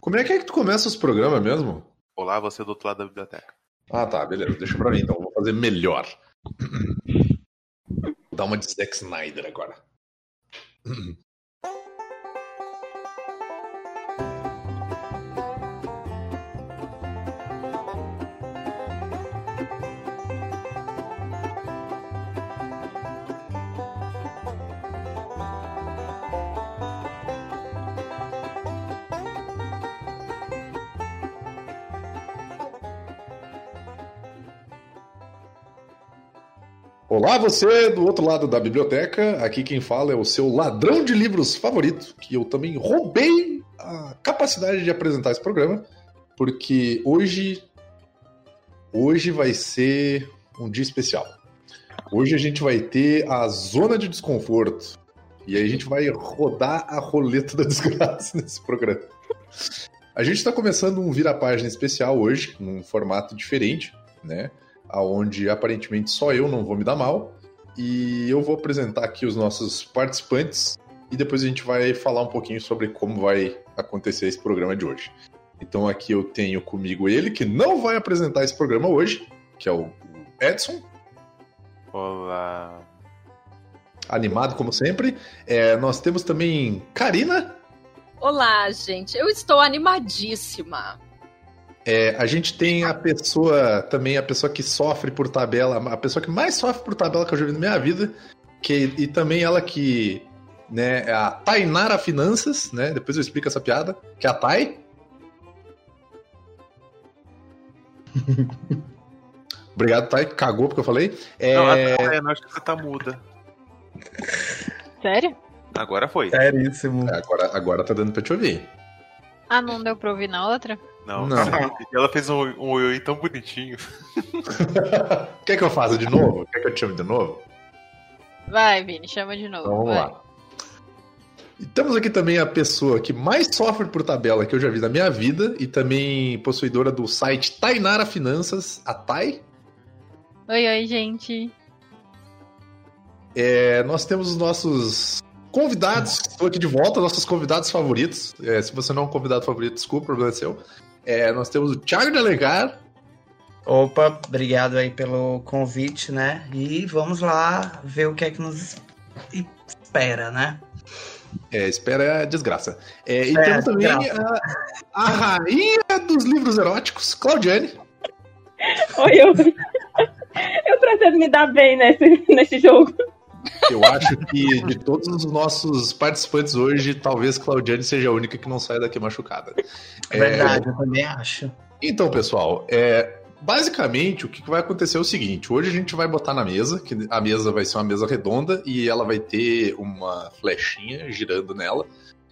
Como é que é que tu começa os programas mesmo? Olá, você é do outro lado da biblioteca. Ah, tá, beleza. Deixa pra mim, então. Vou fazer melhor. Dá uma de Zack Snyder agora. Olá, você do outro lado da biblioteca. Aqui quem fala é o seu ladrão de livros favorito, que eu também roubei a capacidade de apresentar esse programa, porque hoje hoje vai ser um dia especial. Hoje a gente vai ter a zona de desconforto. E aí a gente vai rodar a roleta da desgraça nesse programa. A gente está começando um vira-página especial hoje, num formato diferente, né? Aonde aparentemente só eu não vou me dar mal. E eu vou apresentar aqui os nossos participantes e depois a gente vai falar um pouquinho sobre como vai acontecer esse programa de hoje. Então aqui eu tenho comigo ele que não vai apresentar esse programa hoje, que é o Edson. Olá. Animado como sempre. É, nós temos também Karina. Olá, gente. Eu estou animadíssima. É, a gente tem a pessoa, também a pessoa que sofre por tabela, a pessoa que mais sofre por tabela que eu já vi na minha vida, que, e também ela que, né, é a Tainara Finanças, né, depois eu explico essa piada, que é a Tai. Obrigado, Tai, cagou porque eu falei. É... Não, até, não, acho que você tá muda. Sério? Agora foi. Seríssimo. É, agora, agora tá dando pra te ouvir. Ah, não deu pra ouvir na outra? Não, Não. ela fez um, um oi oi tão bonitinho. Quer que eu faça de novo? Quer que eu te chame de novo? Vai, Vini, chama de novo. Então vamos vai. lá. E temos aqui também a pessoa que mais sofre por tabela que eu já vi na minha vida e também possuidora do site Tainara Finanças, a Tai. Oi, oi, gente. É, nós temos os nossos convidados, estou aqui de volta, nossos convidados favoritos. É, se você não é um convidado favorito, desculpa, o problema é seu. É, nós temos o Thiago de Alencar. Opa, obrigado aí pelo convite, né? E vamos lá ver o que é que nos espera, né? É, espera a desgraça. É, e É, temos também a, a rainha dos livros eróticos, Claudiane. Oi, eu. Eu pretendo me dar bem nesse, nesse jogo. Eu acho que de todos os nossos participantes hoje, talvez Claudiane seja a única que não sai daqui machucada. É, Verdade, eu também acho. Então, pessoal, é, basicamente o que vai acontecer é o seguinte: hoje a gente vai botar na mesa, que a mesa vai ser uma mesa redonda e ela vai ter uma flechinha girando nela.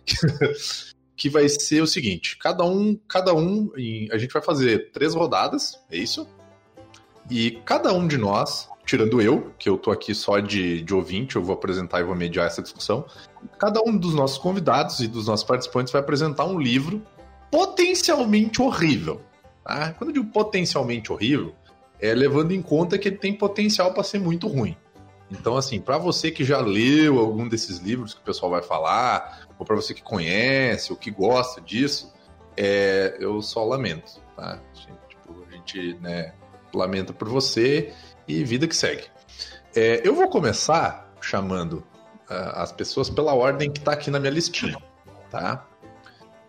que vai ser o seguinte: cada um, cada um, a gente vai fazer três rodadas, é isso? E cada um de nós, tirando eu, que eu tô aqui só de, de ouvinte, eu vou apresentar e vou mediar essa discussão. Cada um dos nossos convidados e dos nossos participantes vai apresentar um livro potencialmente horrível. Tá? Quando eu digo potencialmente horrível, é levando em conta que ele tem potencial para ser muito ruim. Então, assim, para você que já leu algum desses livros que o pessoal vai falar, ou para você que conhece ou que gosta disso, é, eu só lamento, tá? Tipo, a gente né, lamenta por você e vida que segue. É, eu vou começar chamando ah, as pessoas pela ordem que tá aqui na minha listinha, tá?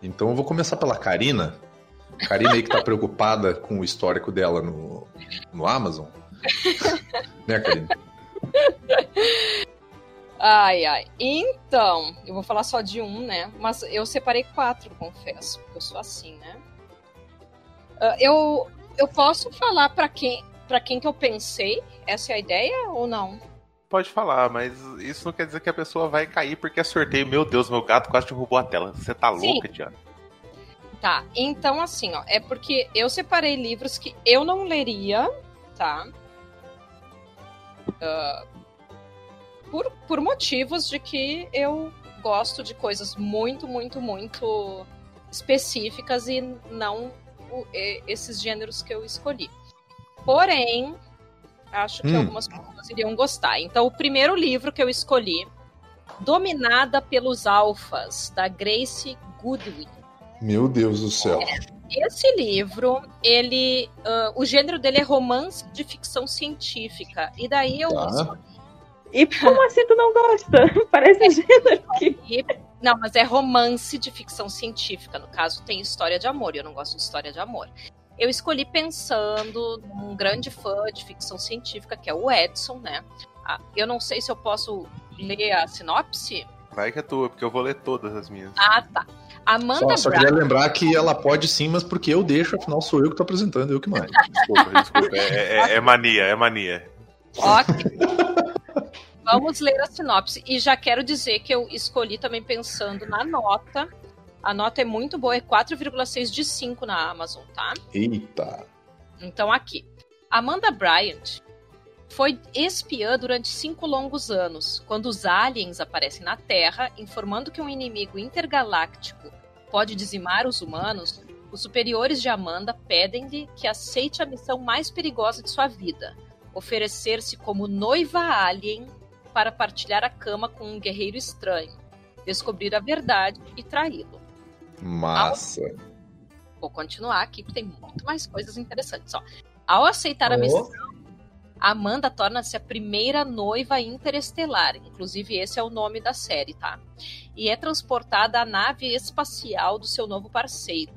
Então eu vou começar pela Karina. Karina aí que tá preocupada com o histórico dela no, no Amazon. né, Karina? Ai, ai. Então, eu vou falar só de um, né? Mas eu separei quatro, confesso. Porque eu sou assim, né? Ah, eu, eu posso falar pra quem, pra quem que eu pensei? Essa é a ideia ou não? Pode falar, mas isso não quer dizer que a pessoa vai cair porque é sorteio. Meu Deus, meu gato quase derrubou a tela. Você tá Sim. louca, Diana? Tá, então assim, ó, é porque eu separei livros que eu não leria, tá? Ah, por, por motivos de que eu gosto de coisas muito, muito, muito específicas e não o- esses gêneros que eu escolhi. Porém, acho que Hum. algumas pessoas iriam gostar. Então, o primeiro livro que eu escolhi, Dominada pelos Alfas, da Grace Goodwin. Meu Deus do céu. Esse livro, ele. ah, o gênero dele é romance de ficção científica. E daí eu Tá. escolhi. E como assim tu não gosta? Parece gênero que. Não, mas é romance de ficção científica. No caso, tem história de amor. E eu não gosto de história de amor. Eu escolhi pensando num grande fã de ficção científica, que é o Edson, né? Ah, eu não sei se eu posso ler a sinopse. Vai que é tua, porque eu vou ler todas as minhas. Ah, tá. Amanda Só, só Brown. queria lembrar que ela pode sim, mas porque eu deixo, afinal sou eu que tô apresentando, eu que mando. Desculpa, desculpa. É, é- é mania, é mania. Ok. Vamos ler a sinopse. E já quero dizer que eu escolhi também pensando na nota. A nota é muito boa, é 4,6 de 5 na Amazon, tá? Eita. Então aqui. Amanda Bryant foi espiã durante cinco longos anos, quando os aliens aparecem na Terra, informando que um inimigo intergaláctico pode dizimar os humanos. Os superiores de Amanda pedem-lhe que aceite a missão mais perigosa de sua vida: oferecer-se como noiva alien para partilhar a cama com um guerreiro estranho, descobrir a verdade e traí-lo. Massa. Vou continuar aqui, porque tem muito mais coisas interessantes. Ó. Ao aceitar a Oh. missão, Amanda torna-se a primeira noiva interestelar. Inclusive, esse é o nome da série, tá? E é transportada à nave espacial do seu novo parceiro,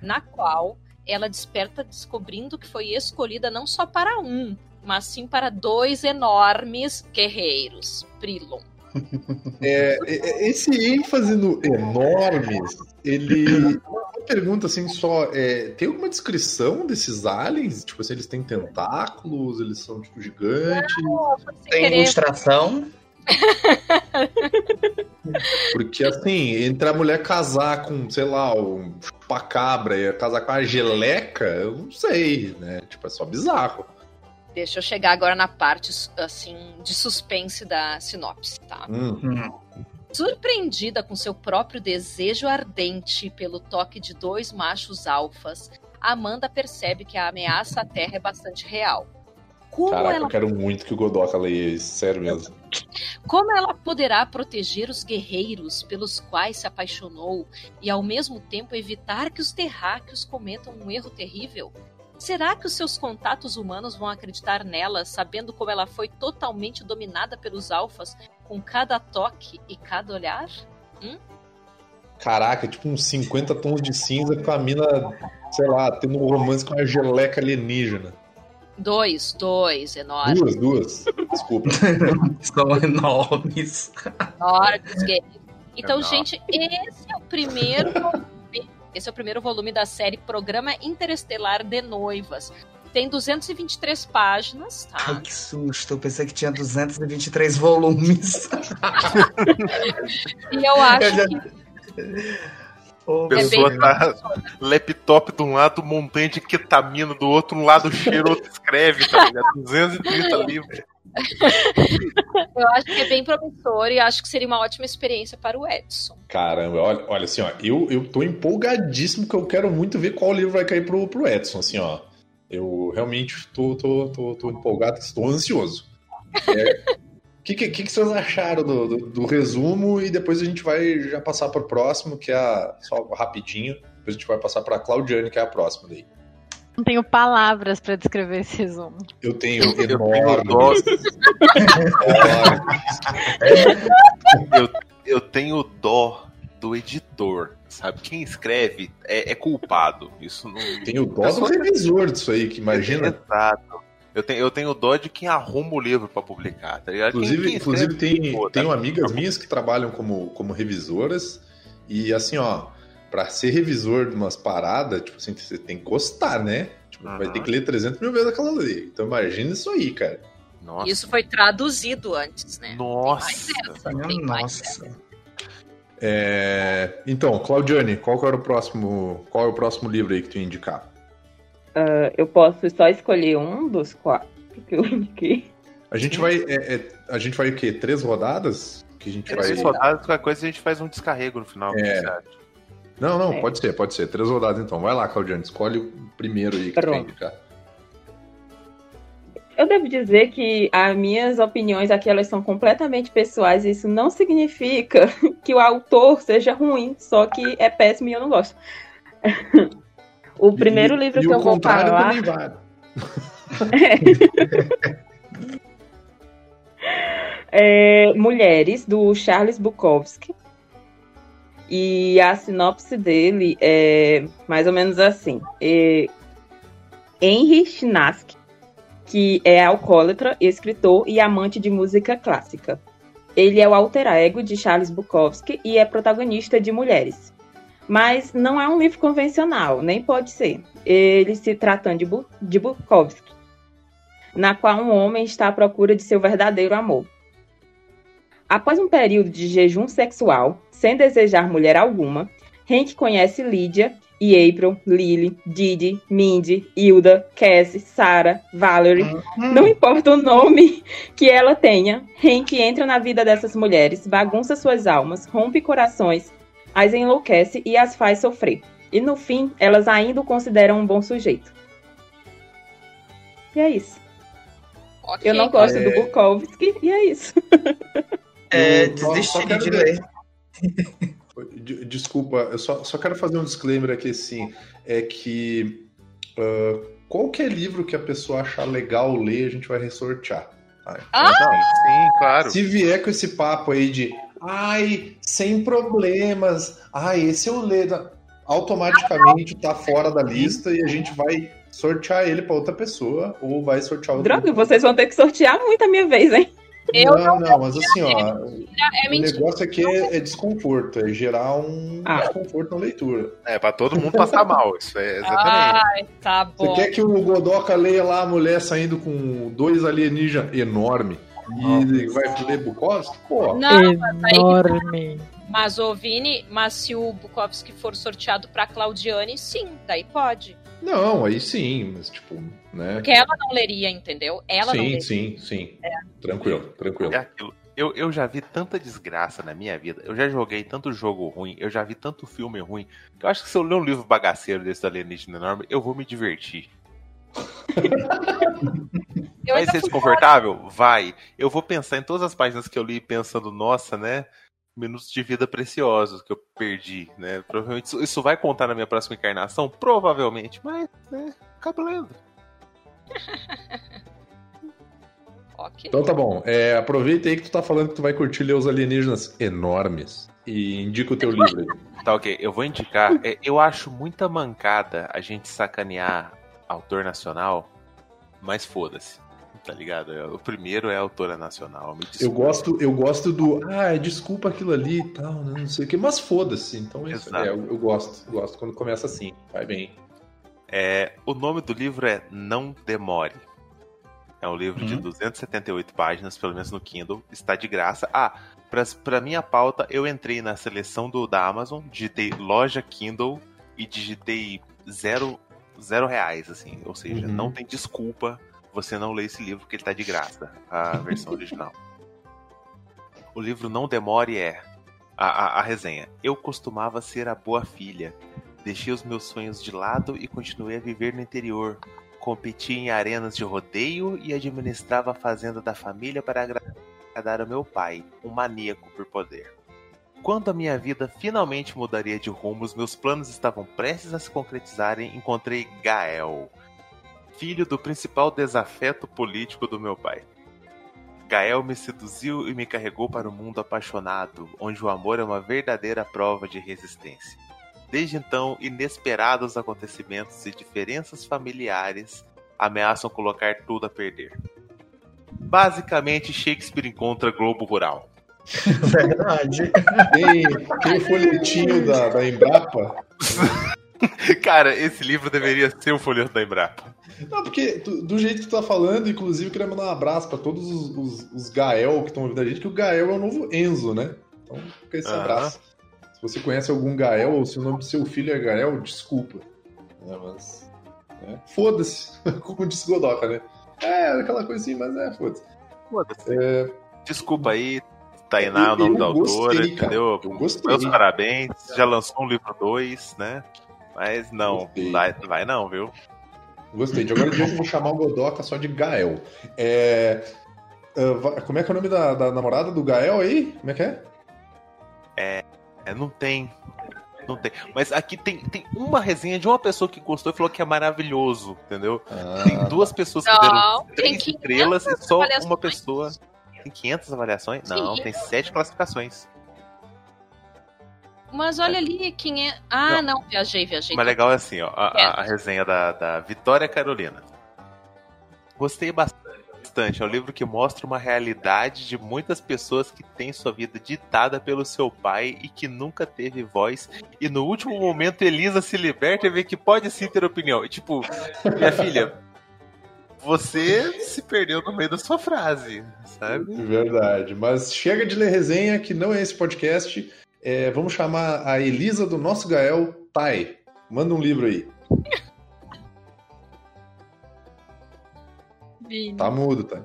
na qual ela desperta descobrindo que foi escolhida não só para um, mas sim para dois enormes guerreiros. Prilon. É, é, esse ênfase no enormes, ele. Uma pergunta assim só: é, tem alguma descrição desses aliens? Tipo assim, eles têm tentáculos, eles são tipo gigantes? Sem Tem querer, ilustração? Porque assim, entre a mulher casar com, sei lá, um chupacabra e casar com a geleca, eu não sei, né? Tipo, é só bizarro. Deixa eu chegar agora na parte assim de suspense da sinopse, tá? Hum, Hum. Surpreendida com seu próprio desejo ardente pelo toque de dois machos alfas, Amanda percebe que a ameaça à Terra é bastante real. Como caraca, ela, eu quero muito que o Godoka leia isso, sério mesmo. como ela poderá proteger os guerreiros pelos quais se apaixonou e ao mesmo tempo evitar que os terráqueos cometam um erro terrível? Será que os seus contatos humanos vão acreditar nela, sabendo como ela foi totalmente dominada pelos alfas com cada toque e cada olhar? Caraca, tipo uns 50 tons de cinza com a mina, sei lá, tendo um romance com a geleca alienígena. Dois, dois, enormes. Duas, duas. Desculpa. São enormes. enormes guerreiros. Então, gente, esse é o primeiro. Esse é o primeiro volume da série Programa Interestelar de Noivas. Tem 223 páginas, tá? Ai, que susto. Eu pensei que tinha 223 volumes. E eu acho Eu já- que Oh, A pessoa bem- tá laptop de um lado, montanha de ketamina do outro, um lado cheiro, outro escreve, tá ligado? 230 livros. eu acho que é bem promissor e acho que seria uma ótima experiência para o Edson. Caramba, olha, olha assim, ó, eu, eu tô empolgadíssimo que eu quero muito ver qual livro vai cair pro, pro Edson, assim, ó. Eu realmente tô, tô, tô, tô empolgado, estou ansioso. O que, que, que que vocês acharam do, do, do resumo? E depois a gente vai já passar para o próximo, que é a, só rapidinho. Depois a gente vai passar para a Claudiane, que é a próxima daí. Não tenho palavras pra descrever esse resumo. Eu tenho Eu tenho enorme. eu, eu tenho dó do editor, sabe? Quem escreve é, é culpado. Isso não. Tenho dó do revisor disso aí, que imagina. Exato. Eu tenho, eu tenho dó de quem arruma o livro pra publicar, tá ligado? Quem- Inclusive, quem inclusive escreve, tem, pô, tenho tá- amigas minhas que trabalham como, como revisoras e assim, ó, pra ser revisor de umas paradas, tipo assim, você tem que gostar, né? Tipo, vai Aham. ter que ler 300 mil vezes aquela lei. Então imagina isso aí, cara. Nossa. Isso foi traduzido antes, né? Nossa. Tem mais essa, tem mais essa. Nossa. É, Então, Claudiane, qual que era o próximo, qual é o próximo livro aí que tu ia indicar? Ah, eu posso só escolher um dos quatro que eu indiquei. A gente vai, é, é, a gente vai o quê? Três rodadas? Que a gente vai... Três rodadas, qualquer coisa a gente faz um descarrego no final. É. Não, não, É. pode ser, pode ser. Três rodadas então. Vai lá, Claudiane, escolhe o primeiro aí que tu Pronto. indicar. Eu devo dizer que as minhas opiniões aqui elas são completamente pessoais. e Isso não significa que o autor seja ruim, só que é péssimo e eu não gosto. O primeiro E- livro e que eu vou falar. também vale. é Mulheres, do Charles Bukowski. E a sinopse dele é mais ou menos assim. É Henry Chinaski, que é alcoólatra, escritor e amante de música clássica. Ele é o alter ego de Charles Bukowski e é protagonista de Mulheres. Mas não é um livro convencional, nem pode ser. Ele se tratando de, Bu de Bukowski, na qual um homem está à procura de seu verdadeiro amor. Após um período de jejum sexual, sem desejar mulher alguma, Hank conhece Lydia e April, Lily, Didi, Mindy, Hilda, Cassie, Sarah, Valerie. Não importa o nome que ela tenha, Hank entra na vida dessas mulheres, bagunça suas almas, rompe corações, as enlouquece e as faz sofrer. E no fim, elas ainda o consideram um bom sujeito. E é isso. Ok. Eu não gosto É. do Bukowski e é isso. É, desisti de ler. De- Desculpa, eu só, só quero fazer um disclaimer aqui, assim, é que ah, qualquer livro que a pessoa achar legal ler, a gente vai ressortear. tá? Ah! Sim, claro. Se vier com esse papo aí de ai, sem problemas, ai, esse eu leio, automaticamente tá fora da lista e a gente vai sortear ele para outra pessoa ou vai sortear outro. Droga, vocês vão ter que sortear muito a minha vez, hein? Eu não, não, mas assim, ó, É o negócio aqui é, é desconforto, é gerar um Ah. desconforto na leitura. É, pra todo mundo passar mal. Isso é exatamente. Ai, tá Você bom. quer que o Godoka leia lá a mulher saindo com dois alienígenas enorme e vai ler Bukowski? Pô, Não, mas aí- Enorme. Mas o Vini, mas se o Bukowski for sorteado pra Claudiane, sim, daí pode. Não, aí sim, mas tipo, né? Porque ela não leria, entendeu? Ela não sim, leria. sim, sim. Tranquilo, tranquilo. É aquilo. Eu, eu já vi tanta desgraça na minha vida. Eu já joguei tanto jogo ruim. Eu já vi tanto filme ruim. Que eu acho que se eu ler um livro bagaceiro desse alienígena enorme, eu vou me divertir. Vai ser desconfortável? Vai. Eu vou pensar em todas as páginas que eu li pensando, nossa, né? Minutos de vida preciosos que eu perdi, né? Provavelmente isso, isso vai contar na minha próxima encarnação? Provavelmente, mas, né? Acaba lendo. Ok. Então tá bom. É, aproveita aí que tu tá falando que tu vai curtir ler os alienígenas enormes. E indica o teu livro aí. Tá, ok. Eu vou indicar. É, eu acho muita mancada a gente sacanear autor nacional, mas foda-se. Tá ligado? É, O primeiro é autora nacional. Me Eu gosto, eu gosto do. Ah, desculpa aquilo ali e tal, né, não sei o que, mas foda-se. Então é isso. É, eu, eu gosto, gosto quando começa assim. Vai bem. É, o nome do livro é Não Demore. É um livro de Uhum. 278 páginas, pelo menos no Kindle. Está de graça. Ah, pra, pra minha pauta, eu entrei na seleção do, da Amazon, digitei loja Kindle e digitei zero, zero reais, assim. Ou seja, Uhum. não tem desculpa você não ler esse livro, porque ele tá de graça, a versão original. O livro Não Demore é a, a, a resenha. Eu costumava ser a boa filha. Deixei os meus sonhos de lado e continuei a viver no interior. Competi em arenas de rodeio e administrava a fazenda da família para agradar ao meu pai, um maníaco por poder. Quando a minha vida finalmente mudaria de rumo, os meus planos estavam prestes a se concretizarem, encontrei Gael, filho do principal desafeto político do meu pai. Gael me seduziu e me carregou para o mundo apaixonado, onde o amor é uma verdadeira prova de resistência. Desde então, inesperados acontecimentos e diferenças familiares ameaçam colocar tudo a perder. Basicamente, Shakespeare encontra Globo Rural. Verdade. Tem, tem o folhetinho da, da Embrapa. Cara, esse livro deveria ser o folheto da Embrapa. Não, porque tu- do jeito que tu tá falando, inclusive, eu queria mandar um abraço pra todos os, os, os Gael que estão ouvindo a gente, que o Gael é o novo Enzo, né? Então fica esse abraço. Se você conhece algum Gael, ou se o nome do seu filho é Gael, desculpa. É, mas. né, Foda-se, como disse Godoka, né? É, aquela coisa assim, mas é, foda-se. Foda-se. Desculpa aí, Tainá, é o Eu- nome eu da autora, gostei, entendeu? Eu. Meus parabéns, já lançou um livro 2, né? Mas não, não vai, não vai não, viu? Gostei. De agora em diante eu vou chamar o Godoka só de Gael. É, va- como é que é o nome da, da namorada do Gael aí? Como é que é? É, não tem. Não tem. Mas aqui tem, tem uma resenha de uma pessoa que gostou e falou que é maravilhoso, entendeu? Ah, Tem duas pessoas que Não, deram tem três 500 estrelas e só uma pessoa. Tem 500 avaliações? Não, Sim. tem sete classificações. Mas olha ali quem é. Ah, não, viajei, viajei. Mas legal é assim, ó, a, a- a resenha da, da Vitória Carolina. Gostei bastante. É um livro que mostra uma realidade de muitas pessoas que têm sua vida ditada pelo seu pai e que nunca teve voz. E no último momento Elisa se liberta e vê que pode sim ter opinião. E tipo, minha filha, você se perdeu no meio da sua frase, sabe? Verdade. Mas chega de ler resenha, que não é esse podcast. É, vamos chamar a Elisa do nosso Gael Tai. Manda um livro aí. Vini. Tá mudo, tá?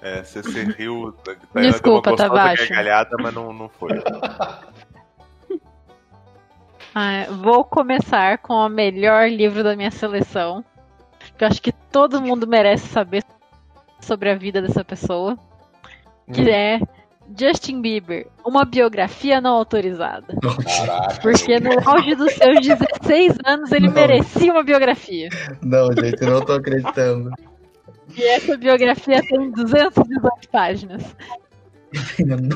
É, você, você riu, tá, Desculpa, deu uma tá baixo. gargalhada, mas não, não foi. Ah, vou começar com o melhor livro da minha seleção. Que eu acho que todo mundo merece saber sobre a vida dessa pessoa. Que Hum. é Justin Bieber, uma biografia não autorizada. Caraca. Porque no auge dos seus 16 anos ele Não. merecia uma biografia. Não, gente, eu não tô acreditando. E essa biografia tem 218 páginas.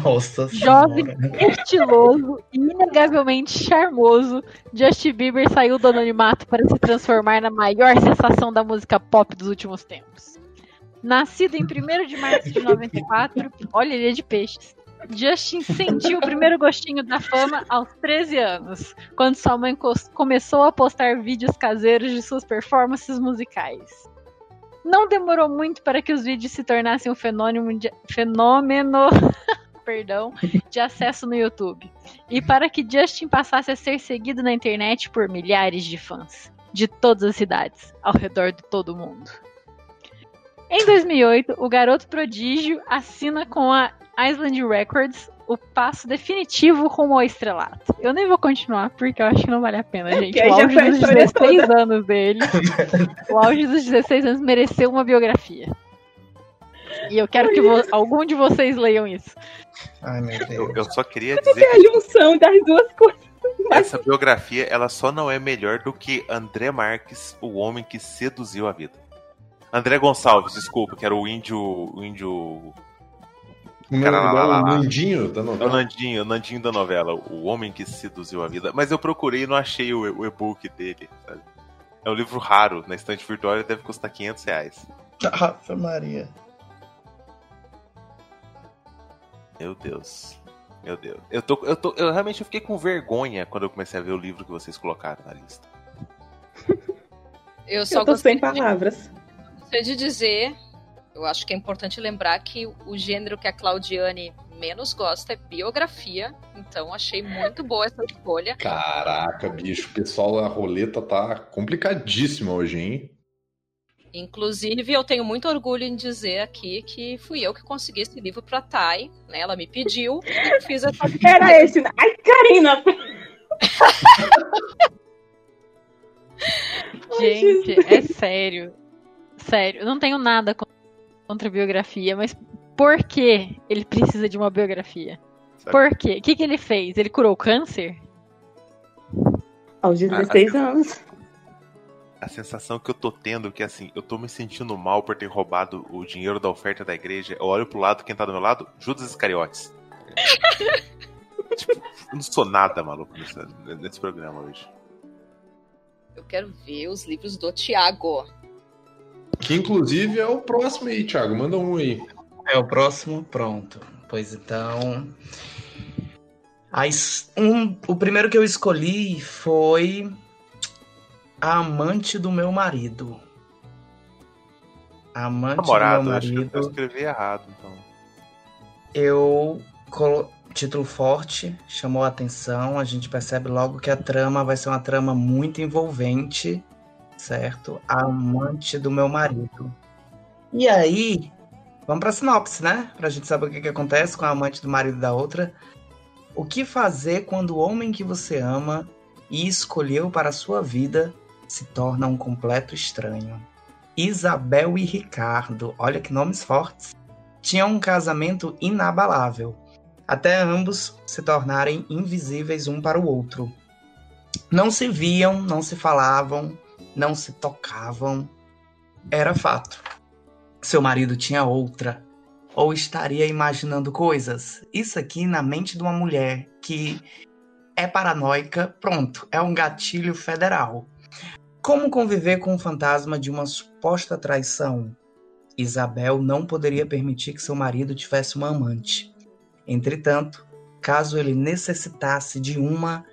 Nossa Jovem, senhora. estiloso e inegavelmente charmoso, Justin Bieber saiu do anonimato para se transformar na maior sensação da música pop dos últimos tempos. Nascido em 1 de março de 94, olha, ele é de peixes. Justin sentiu o primeiro gostinho da fama aos 13 anos, quando sua mãe cos- começou a postar vídeos caseiros de suas performances musicais. Não demorou muito para que os vídeos se tornassem um fenômeno de, fenômeno perdão, de acesso no YouTube. E para que Justin passasse a ser seguido na internet por milhares de fãs, de todas as cidades, ao redor de todo o mundo. Em 2008, o garoto prodígio assina com a Island Records o passo definitivo rumo ao estrelato. Eu nem vou continuar, porque eu acho que não vale a pena, gente. que aí O auge dos história 16 anos dele. o auge dos 16 anos mereceu uma biografia. E eu quero que vo- algum de vocês leiam isso. Ai, meu Eu, Deus. eu só queria dizer É a junção das duas coisas. que essa biografia ela só não é melhor do que André Marques, o homem que seduziu a vida. André Gonçalves, desculpa, que era o índio. O índio. Não, Cara, lá, lá, lá, o lá. Nandinho da É o novela. Nandinho, o Nandinho da novela, o homem que seduziu a vida. Mas eu procurei e não achei o, o e-book dele. sabe? É um livro raro, na estante virtual ele deve custar 500 reais. Ave Maria. Meu Deus. Meu Deus. Eu, tô, eu, tô, eu realmente fiquei com vergonha quando eu comecei a ver o livro que vocês colocaram na lista. Eu só Eu tô gostei sem palavras. Gostaria de dizer, eu acho que é importante lembrar que o gênero que a Claudiane menos gosta é biografia, então achei muito boa essa escolha. Caraca, bicho, o pessoal, a roleta tá complicadíssima hoje, hein? Inclusive, eu tenho muito orgulho em dizer aqui que fui eu que consegui esse livro pra Thay, né? Ela me pediu, e eu fiz essa Era esse. né? Ai, Karina! Gente, é sério. Sério, eu não tenho nada con- contra biografia, mas por que ele precisa de uma biografia? Sabe? Por quê? O que, que ele fez? Ele curou o câncer? Aos 16 anos. A sensação que eu tô tendo é que assim, eu tô me sentindo mal por ter roubado o dinheiro da oferta da igreja. Eu olho pro lado, quem tá do meu lado? Judas Iscariotes. tipo, eu não sou nada maluco nesse, nesse programa hoje. Eu quero ver os livros do Tiago. Que inclusive é o próximo aí, Thiago. Manda um aí. É o próximo, pronto. Pois então. As, um, o primeiro que eu escolhi foi a amante do meu marido. A amante Namorado, do meu acho que eu marido. escrevi errado, então. Eu colo... título forte, chamou a atenção. A gente percebe logo que a trama vai ser uma trama muito envolvente, certo? A amante do meu marido. E aí, vamos pra sinopse, né? Pra gente saber o que, que acontece com a amante do marido da outra. O que fazer quando o homem que você ama e escolheu para a sua vida se torna um completo estranho? Isabel e Ricardo, olha que nomes fortes tinham um casamento inabalável. até ambos se tornarem invisíveis um para o outro. Não se viam, não se falavam, não se tocavam. Era fato. Seu marido tinha outra. Ou estaria imaginando coisas. Isso aqui na mente de uma mulher que é paranoica, pronto, é um gatilho federal. Como conviver com o fantasma de uma suposta traição? Isabel não poderia permitir que seu marido tivesse uma amante. Entretanto, caso ele necessitasse de uma,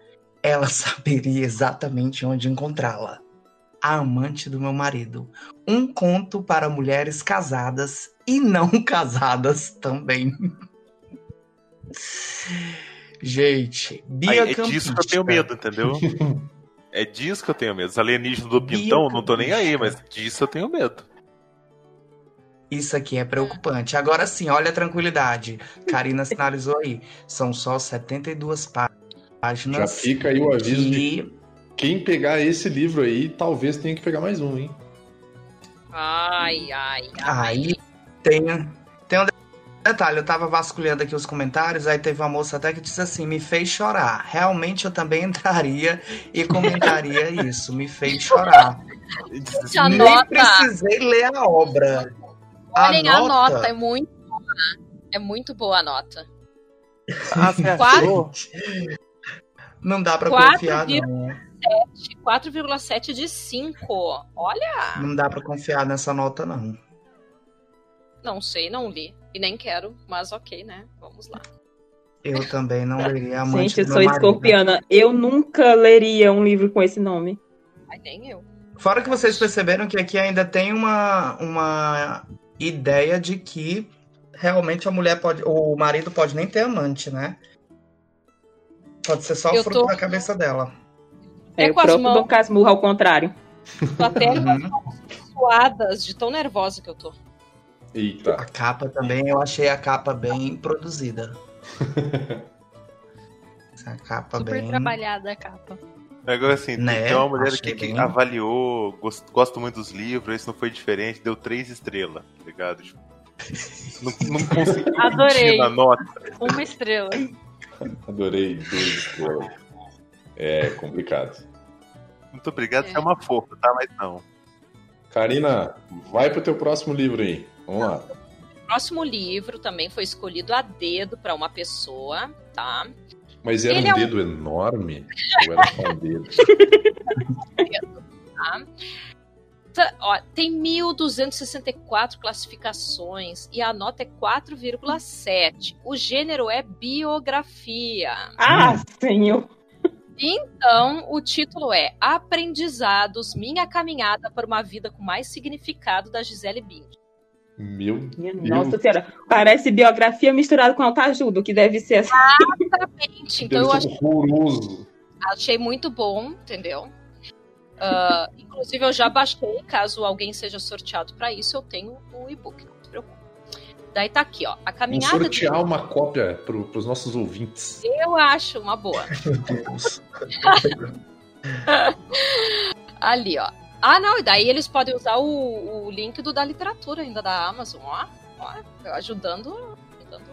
ela saberia exatamente onde encontrá-la. A amante do meu marido. Um conto para mulheres casadas e não casadas também. Gente, Bia Aí, é disso que eu tenho medo, entendeu? é disso que eu tenho medo. Os alienígenas do Pintão, não tô nem aí, mas disso eu tenho medo. Isso aqui é preocupante. Agora sim, olha a tranquilidade. Karina sinalizou aí. São só 72 páginas. Já fica aí o aviso de quem pegar esse livro aí, talvez tenha que pegar mais um, hein? Ai, ai, ai. Aí tem, tem um detalhe, eu tava vasculhando aqui os comentários, aí teve uma moça até que disse assim, me fez chorar. Realmente eu também entraria e comentaria isso, me fez chorar. Nem precisei ler a obra. Olhem a nota, a nota é muito boa. É muito boa a nota. Ah, Quatro... Não dá pra 4, confiar, 4, não. 4,7 de 5. Olha! Não dá pra confiar nessa nota, não. Não sei, não li. E nem quero, mas ok, né? Vamos lá. Eu também não leria Amante Gente, eu sou escorpiana. Eu nunca leria um livro com esse nome. Ai, nem eu. Fora que vocês perceberam que aqui ainda tem uma, uma ideia de que realmente a mulher pode. O marido pode nem ter amante, né? Pode ser só eu fruto tô... da cabeça dela. É, é o próprio mãos... Dom Casmurro, ao contrário. Tô até uhum. suadas de tão nervosa que eu tô. Eita. A capa também, eu achei a capa bem produzida. Essa capa Super bem. trabalhada a capa. Agora assim, né? tem uma mulher aqui que avaliou, gost, gosta muito dos livros, esse não foi diferente, deu três estrelas, tá ligado? Tipo, não, não consegui Adorei. na nota. Uma estrela. Adorei duas estrelas. É complicado. Muito obrigado, é. você é uma fofa, tá? Mas não. Karina, vai pro teu próximo livro aí. Vamos lá. O próximo livro também foi escolhido a dedo para uma pessoa, tá? Mas era Ele um é dedo um... enorme? Ou era só um dedo? tá? Tá, ó, tem 1.264 classificações e a nota é 4,7. O gênero é biografia. Ah, senhor! Então, o título é Aprendizados: Minha Caminhada para uma Vida com Mais Significado, da Gisele Bündchen. Meu Nossa Deus. senhora, parece biografia misturada com autoajuda, que deve ser assim. Exatamente. Então eu achei, horroroso. achei muito bom, entendeu? Uh, inclusive eu já baixei, caso alguém seja sorteado para isso, eu tenho o e-book. Daí tá aqui, ó. A caminhada. Vamos sortear de... uma cópia pro, pros nossos ouvintes. Eu acho uma boa. Meu Deus. Ali, ó. Ah, não, e daí eles podem usar o, o link do da literatura ainda da Amazon, ó. ó ajudando, ajudando.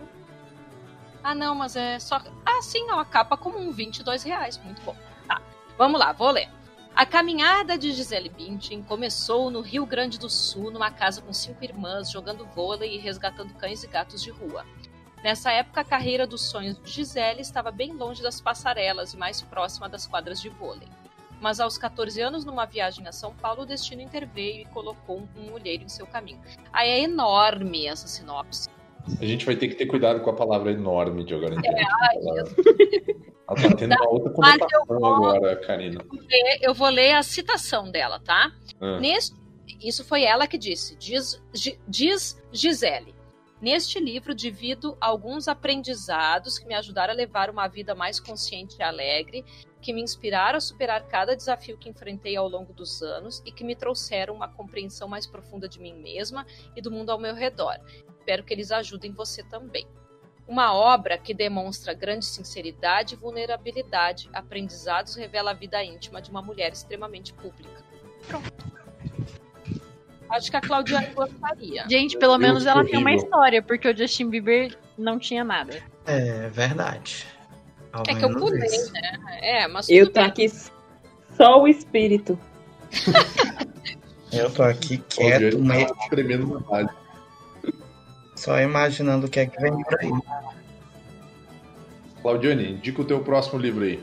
Ah, não, mas é só. Ah, sim, ó, a capa comum, 22 reais. Muito bom. Tá. Vamos lá, vou ler. A caminhada de Gisele Bündchen começou no Rio Grande do Sul, numa casa com cinco irmãs, jogando vôlei e resgatando cães e gatos de rua. Nessa época, a carreira dos sonhos de Gisele estava bem longe das passarelas e mais próxima das quadras de vôlei mas aos 14 anos, numa viagem a São Paulo, o destino interveio e colocou um mulher em seu caminho. Aí é enorme essa sinopse. A gente vai ter que ter cuidado com a palavra enorme de agora em diante. É, Ela tá tendo uma outra conotação vou, agora, Karina. Eu vou ler a citação dela, tá? Ah. Neste, isso foi ela que disse. Diz, diz Gisele. Neste livro, divido alguns aprendizados que me ajudaram a levar uma vida mais consciente e alegre que me inspiraram a superar cada desafio que enfrentei ao longo dos anos e que me trouxeram uma compreensão mais profunda de mim mesma e do mundo ao meu redor. Espero que eles ajudem você também. Uma obra que demonstra grande sinceridade e vulnerabilidade, aprendizados revela a vida íntima de uma mulher extremamente pública. Pronto. Acho que a Claudiane gostaria. Gente, pelo menos ela tem uma história, porque o Justin Bieber não tinha nada. É verdade. Ao É que eu pulei, isso. né? É, mas Eu tô bem. aqui só o espírito. Eu tô aqui quieto, meio- tá tremendo no vale. Só imaginando o que é que vem por aí. Claudiane, indica o teu próximo livro aí.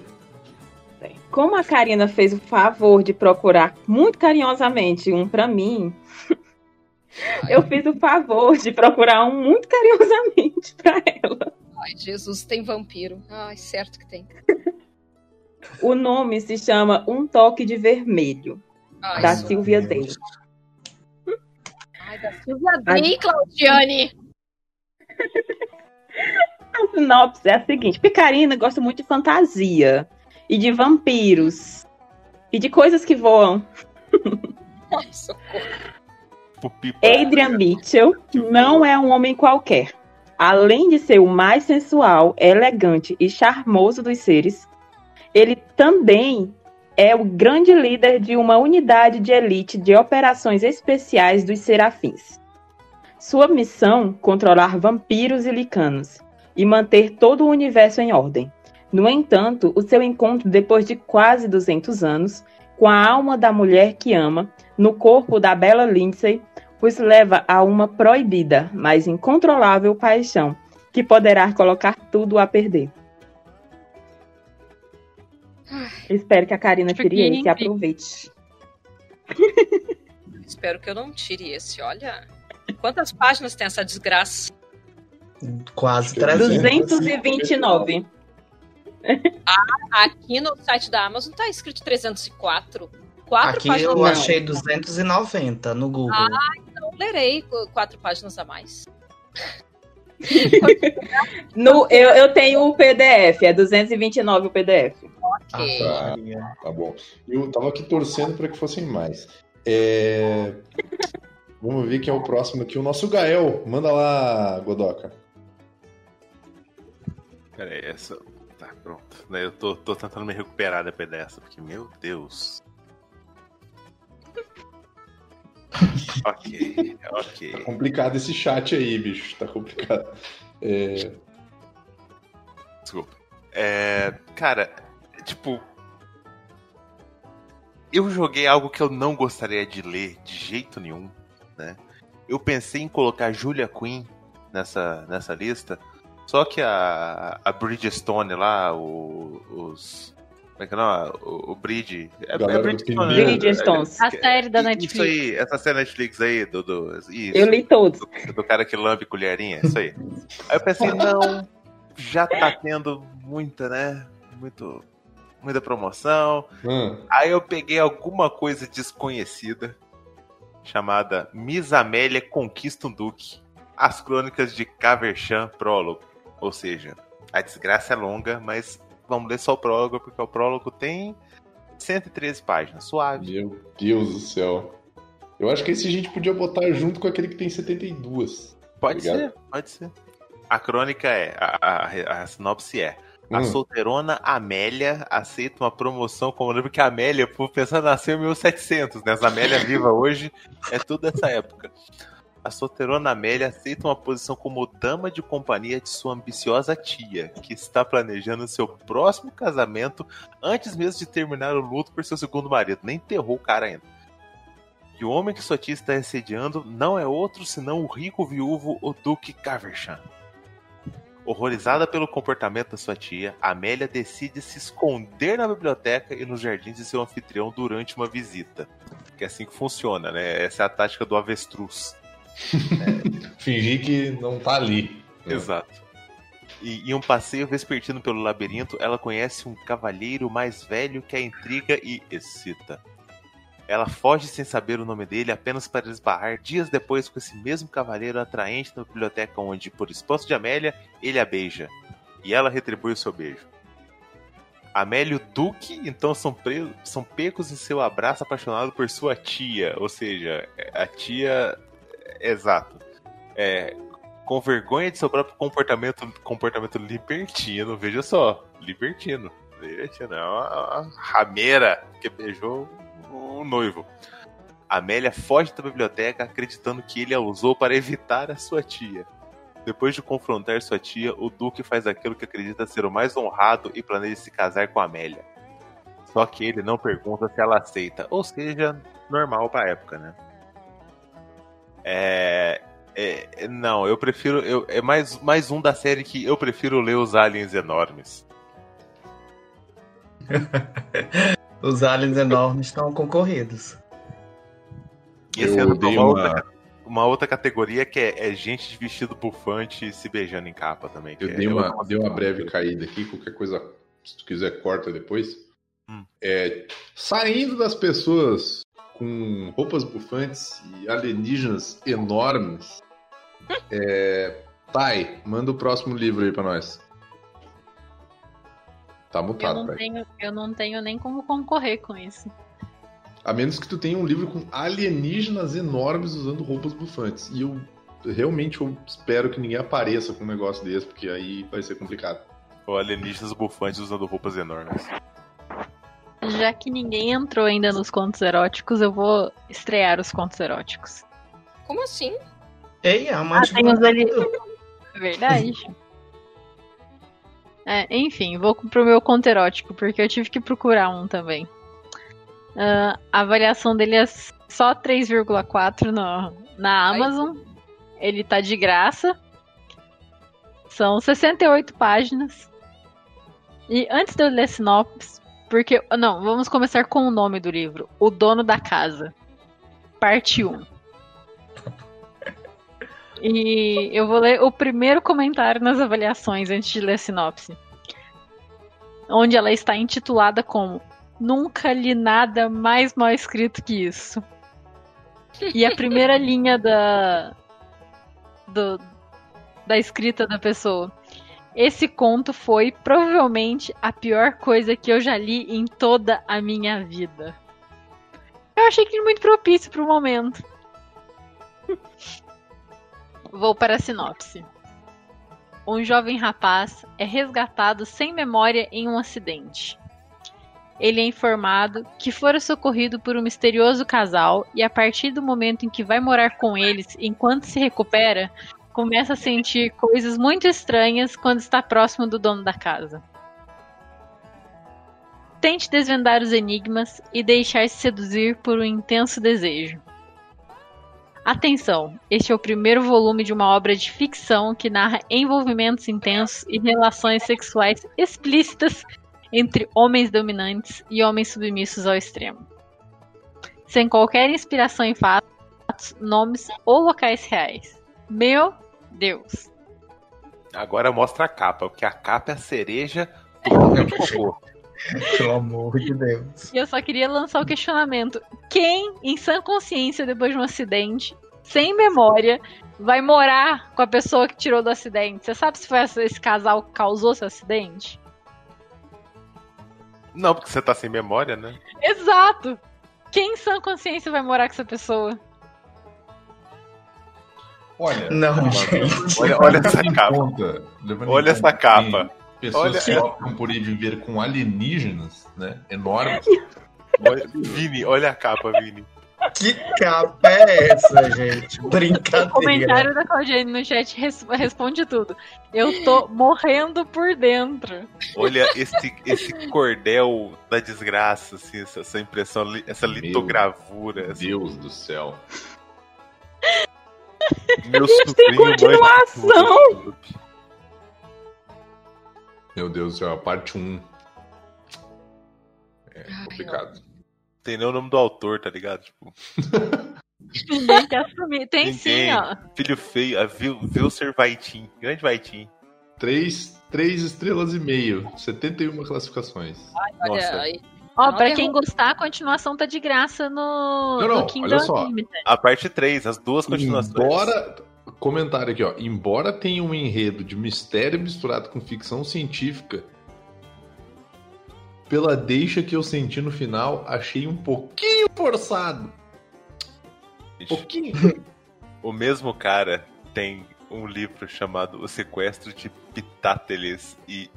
Como a Karina fez o favor de procurar muito carinhosamente um pra mim, eu fiz o favor de procurar um muito carinhosamente pra ela. Ai, Jesus, tem vampiro. Ai, certo que tem. O nome se chama Um Toque de Vermelho, Ai, da Silvia. Day. Ai, da Silvia Day, Claudiane. A sinopse é a seguinte: Picarina gosta muito de fantasia e de vampiros e de coisas que voam. Ai. Adrian Mitchell não é um homem qualquer. Além de ser o mais sensual, elegante e charmoso dos seres, ele também é o grande líder de uma unidade de elite de operações especiais dos serafins. Sua missão: controlar vampiros e licanos e manter todo o universo em ordem. No entanto, o seu encontro depois de quase 200 anos com a alma da mulher que ama, no corpo da bela Lindsay, os leva a uma proibida, mas incontrolável paixão, que poderá colocar tudo a perder. Espero que a Karina tire esse e aproveite. Espero que eu não tire esse. Olha. Quantas páginas tem essa desgraça? Quase Acho que é 300. 229. Aqui no site da Amazon tá escrito 304. Quatro Aqui páginas eu a achei 290 no Google. Ah. Não lerei qu- quatro páginas a mais. No, eu, eu tenho o PDF, é 229 o PDF. Ok. Tá. Maria. Tá bom. Eu tava aqui torcendo para que fossem mais. É, Vamos ver quem é o próximo aqui. O nosso Gael. Manda lá, Godoka. Pera aí, essa. Tá, pronto. Eu tô, tô tentando me recuperar depois dessa, porque, meu Deus. ok, ok. Tá complicado esse chat aí, bicho. Tá complicado. É, Desculpa. É, cara, tipo. Eu joguei algo que eu não gostaria de ler de jeito nenhum, né? Eu pensei em colocar Julia Quinn nessa, nessa lista, só que a, a Bridgestone lá, o, os. Como é que é o? O, o Bridge. É, Galera do Bridgestone, Pinheiro. né? Bridgestones. A série da Isso Netflix. aí, essa série Netflix aí, do. do isso, Eu li todos. do, do cara que lambe colherinha, isso aí. Aí eu pensei, não, já tá tendo muita, né? Muito, muita promoção. hum, Aí eu peguei alguma coisa desconhecida chamada Miss Amélia Conquista um Duque. As crônicas de Caverchan Prólogo. Ou seja, a desgraça é longa, mas vamos ler só o prólogo, porque o prólogo tem 113 páginas, suave. meu Deus do céu. Eu acho que esse a gente podia botar junto com aquele que tem 72. Pode Obrigado. ser, pode ser. A crônica é, a, a, a sinopse é, a Hum. solteirona Amélia aceita uma promoção, como lembro que a Amélia, por pensar, nasceu em 1700, né? As Amélia viva hoje é tudo dessa época. A solteirona Amélia aceita uma posição como dama de companhia de sua ambiciosa tia, que está planejando seu próximo casamento antes mesmo de terminar o luto por seu segundo marido. Nem enterrou o cara ainda. E o homem que sua tia está assediando não é outro senão o rico viúvo, o Duque Caversham. Horrorizada pelo comportamento da sua tia, Amélia decide se esconder na biblioteca e nos jardins de seu anfitrião durante uma visita. Que é assim que funciona, né? Essa é a tática do avestruz. Fingir que não tá ali. É. Exato. E em um passeio vespertino pelo labirinto, ela conhece um cavalheiro mais velho que a intriga e excita. Ela foge sem saber o nome dele apenas para esbarrar dias depois com esse mesmo cavalheiro atraente na biblioteca onde, por esposo de Amélia, ele a beija. E ela retribui o seu beijo. Amélia e o Duque, então, são, são pecos em seu abraço apaixonado por sua tia. Ou seja, a tia. Exato. É, com vergonha de seu próprio comportamento, comportamento libertino, veja só, libertino. Libertino, é uma, uma rameira que beijou o noivo. Amélia foge da biblioteca acreditando que ele a usou para evitar a sua tia. Depois de confrontar sua tia, o Duque faz aquilo que acredita ser o mais honrado e planeja se casar com Amélia. Só que ele não pergunta se ela aceita, ou seja, normal pra época, né? É. é- não, eu prefiro. Eu, é mais, mais um da série que eu prefiro ler os aliens enormes. Os aliens enormes estão concorridos. E Eu esse ano dei uma, uma- outra, uma outra categoria que é, é gente de vestido bufante se beijando em capa também. Eu é- dei eu uma, dei uma breve caída aqui, qualquer coisa, se tu quiser, corta depois. Hum. É, saindo das pessoas com roupas bufantes e alienígenas enormes. É, Thay, manda o próximo livro aí pra nós. Tá Eu mutado, não, pai. tenho, eu não tenho nem como concorrer com isso. A menos que tu tenha um livro com alienígenas enormes usando roupas bufantes. E eu realmente eu espero que ninguém apareça com um negócio desse, porque aí vai ser complicado. Ou alienígenas bufantes usando roupas enormes. Já que ninguém entrou ainda nos contos eróticos, eu vou estrear os contos eróticos. Como assim? Ei, a amante Ah, tem os ali-. É verdade? É, enfim, vou pro meu conto erótico, porque eu tive que procurar um também. Ah, a avaliação dele é só 3,4 no- na. Amazon. Ele tá de graça. São 68 páginas. E antes de eu ler sinopse, porque. Não, vamos começar com o nome do livro: O Dono da Casa. Parte 1. E eu vou ler o primeiro comentário nas avaliações antes de ler a sinopse. Onde ela está intitulada como Nunca li nada mais mal escrito que isso. E a primeira linha da. do- da escrita da pessoa. Esse conto foi provavelmente a pior coisa que eu já li em toda a minha vida. Eu achei que muito propício pro momento. Vou para a sinopse. Um jovem rapaz é resgatado sem memória em um acidente. Ele é informado que fora socorrido por um misterioso casal e a partir do momento em que vai morar com eles enquanto se recupera, começa a sentir coisas muito estranhas quando está próximo do dono da casa. Tente desvendar os enigmas e deixar-se seduzir por um intenso desejo. Atenção, este é o primeiro volume de uma obra de ficção que narra envolvimentos intensos e relações sexuais explícitas entre homens dominantes e homens submissos ao extremo. Sem qualquer inspiração em fatos, nomes ou locais reais. Meu Deus. Agora mostra a capa, porque a capa é a cereja do papel de. Pelo amor de Deus. E eu só queria lançar o questionamento: quem, em sã consciência, depois de um acidente, sem memória, vai morar com a pessoa que tirou do acidente? Você sabe se foi esse casal que causou esse acidente? Não, porque você tá sem memória, né? Exato! Quem em sã consciência vai morar com essa pessoa? Olha, Não, Olha, gente. Olha, olha essa capa. Olha essa capa. Pessoas Olha- que optam por ir viver com alienígenas, né? Enormes. Olha- Vini, olha a capa, Vini. Que capa é essa, gente? O Brincadeira. comentário da Claudiane no chat res- responde tudo. Eu tô morrendo por dentro. Olha esse, esse cordel da desgraça, assim, essa, essa impressão, essa Meu litogravura. assim. Deus do céu. Meu Gente, tem sobrinho manja continuação! Meu Deus do céu, a parte 1. É complicado. Tem nem o nome do autor, tá ligado? Tipo, Ninguém quer assumir. Tem sim, Ninguém. ó. filho feio, a Vil, Vilser Vaitin. Grande Vaitin. Três, três estrelas e meio. 71 classificações. Olha Nossa. aí. Ó, Não pra quem gostar, a continuação tá de graça no, Não, não, no Kingdom olha só. Unlimited. A parte 3, as duas continuações. Embora. Comentário aqui, ó. Embora tenha um enredo de mistério misturado com ficção científica, pela deixa que eu senti no final, achei um pouquinho forçado. Um pouquinho. O mesmo cara tem um livro chamado O Sequestro de Pitáteles e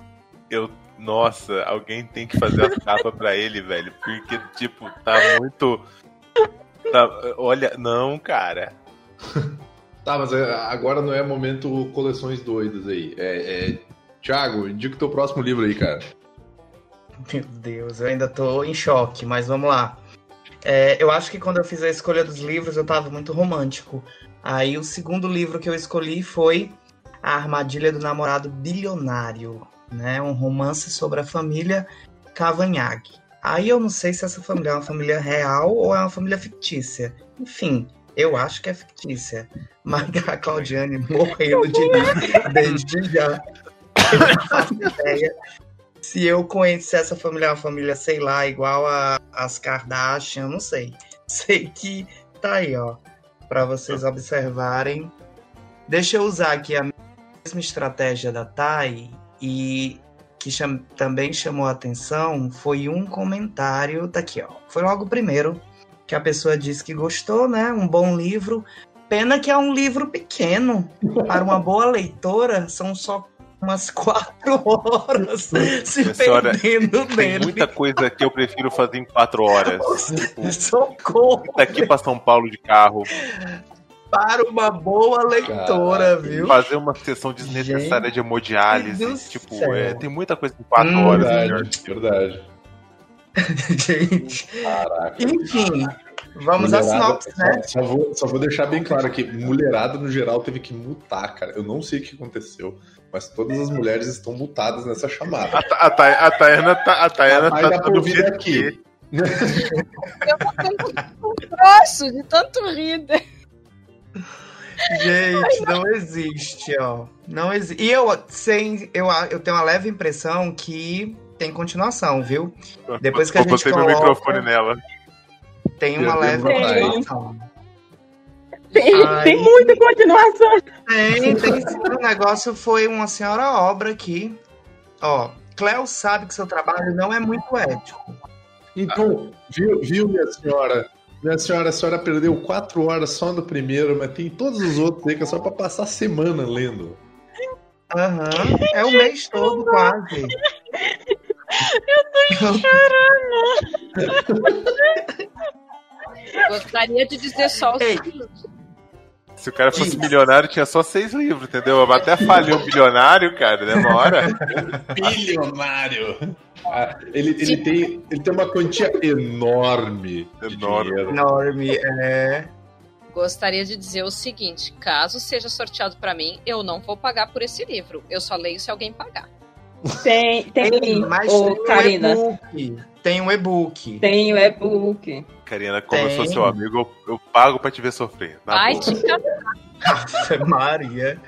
eu, nossa, alguém tem que fazer a capa pra ele, velho, porque tipo, tá muito tá- olha, não, cara. Tá, mas é, agora não é momento coleções doidas aí. É, é... Thiago, indica o teu próximo livro aí, cara. Meu Deus, eu ainda tô em choque, mas vamos lá. É, eu acho que quando eu fiz a escolha dos livros, eu tava muito romântico. Aí o segundo livro que eu escolhi foi A Armadilha do Namorado Bilionário, né? Um romance sobre a família Cavanhague. Aí eu não sei se essa família é uma família real ou é uma família fictícia. Enfim, eu acho que é fictícia. Mas a Claudiane morrendo de desde já. Eu não faço ideia se eu conheço essa família é uma família, sei lá, igual a, as Kardashian, não sei. Sei que tá aí, ó, para vocês observarem. Deixa eu usar aqui a mesma estratégia da Thay e que cham, também chamou a atenção foi um comentário daqui, ó. Foi logo o primeiro que a pessoa disse que gostou, né? Um bom livro. Pena que é um livro pequeno. Para uma boa leitora, são só umas quatro horas se senhora, perdendo Tem nele. muita coisa que eu prefiro fazer em quatro horas. Tipo, Socorro daqui pra São Paulo de carro, para uma boa leitora, Caraca. viu? fazer uma sessão desnecessária de Meu Deus hemodiálise. Tipo, é, tem muita coisa em quatro Hum, horas. melhor. Verdade, verdade. Gente, Caraca. enfim, vamos à Mulherada- sinopse, né? Só, só vou, só vou deixar bem claro aqui: mulherada no geral teve que mutar, cara. Eu não sei o que aconteceu, mas todas as mulheres estão mutadas nessa chamada. A, a, a Tayana tá, a Tayana A tá todo ouvir aqui. Eu tô tendo um troço de tanto rir. Gente, não existe, ó. Não existe. E eu, sem, eu, eu tenho uma leve impressão que tem continuação, viu? Depois que a Eu gente botei meu coloca- microfone nela. Tem uma Eu leve continuação. Tem, Ai. tem muita continuação. Tem, tem sim. O negócio foi uma senhora obra aqui. Ó, Cleo sabe que seu trabalho não é muito ético. Então, viu, viu, minha senhora? Minha senhora, a senhora perdeu quatro horas só no primeiro, mas tem todos os outros aí que é só pra passar a semana lendo. Aham. É o mês todo, quase. Gostaria de dizer só o Ei. seguinte. Se o cara fosse milionário, tinha só seis livros, entendeu? Até falhou o bilionário, cara, demora. Bilionário! Ah, ele, ele, tem, ele tem uma quantia enorme. de Enorme. dinheiro. Enorme, é. Gostaria de dizer o seguinte: caso seja sorteado pra mim, eu não vou pagar por esse livro. Eu só leio se alguém pagar. Tem, tem, Ei, mas ô, tem um Karina, e-book. Tem um e-book. tem o e-book. Karina, como eu sou Tem. seu amigo, eu, eu pago pra te ver sofrer. Na Vai boa. te Maria.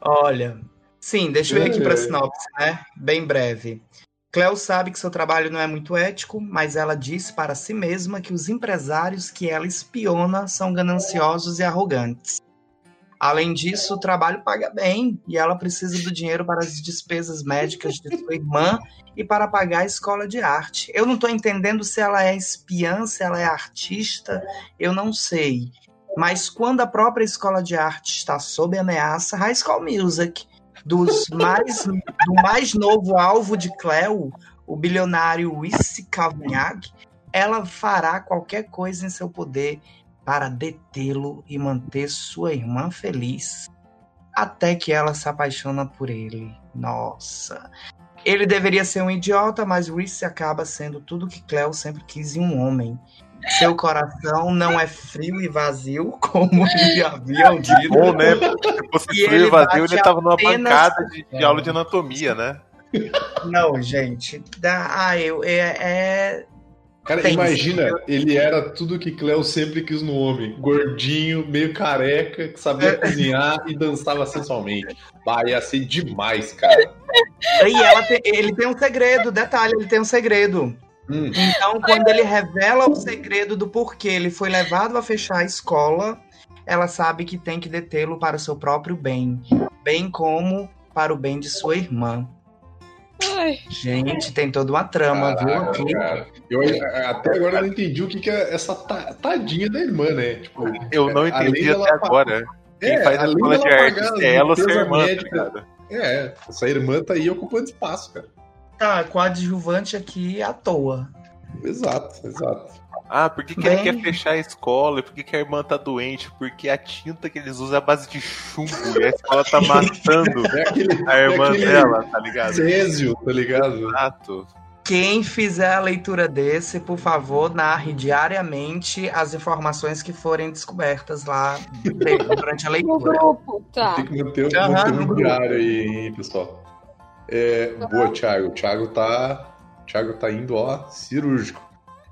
Olha. Sim, deixa eu ir aqui para sinopse, né? Bem breve. Cleo sabe que seu trabalho não é muito ético, mas ela diz para si mesma que os empresários que ela espiona são gananciosos e arrogantes. Além disso, o trabalho paga bem e ela precisa do dinheiro para as despesas médicas de sua irmã e para pagar a escola de arte. Eu não estou entendendo se ela é espiã, se ela é artista, eu não sei. Mas quando a própria escola de arte está sob ameaça, High School Music, dos mais, do mais novo alvo de Cleo, o bilionário Wissi Cavanhague, ela fará qualquer coisa em seu poder para detê-lo e manter sua irmã feliz, até que ela se apaixona por ele. Nossa. Ele deveria ser um idiota, mas Reese acaba sendo tudo que Cleo sempre quis em um homem. Seu coração não é frio e vazio, como já haviam dito. Bom, né? Se fosse E frio ele e vazio, ele tava numa bancada de, de aula de anatomia, né? Não, gente. Dá, ah, eu, é, é- Cara, Tem imagina, ele era tudo que Cleo sempre quis no homem. Gordinho, meio careca, que sabia É. cozinhar e dançava sensualmente. Bah, ia ser demais, cara. E tem- ele tem um segredo, detalhe, ele tem um segredo. Hum, Então, quando ele revela o segredo do porquê ele foi levado a fechar a escola, ela sabe que tem que detê-lo para o seu próprio bem, bem como para o bem de sua irmã. Ai, Gente, tem toda uma trama, viu? caraca, Aqui. cara. Eu, até agora eu não entendi o que, que é essa ta- tadinha da irmã, né? Tipo, Eu não além entendi até agora. Quem É, faz a escola de dela arte, pagar se é ela ou se é a despesa irmã, tá médica. ligado? É, essa irmã tá aí ocupando espaço, cara. Tá, coadjuvante aqui à toa. Exato, exato. Ah, por que, que ele quer fechar a escola? Por que, que a irmã tá doente? Porque a tinta que eles usam é a base de chumbo e a escola tá matando É aquele, a irmã é dela, tá ligado? Césio, tá ligado? Exato. Quem fizer a leitura desse, por favor, narre diariamente as informações que forem descobertas lá durante a No leitura. grupo, tá. Tem que manter, Aham, manter no um grupo. diário aí, hein, pessoal. É, boa, Thiago. O Thiago tá. o Thiago tá indo, ó, cirúrgico.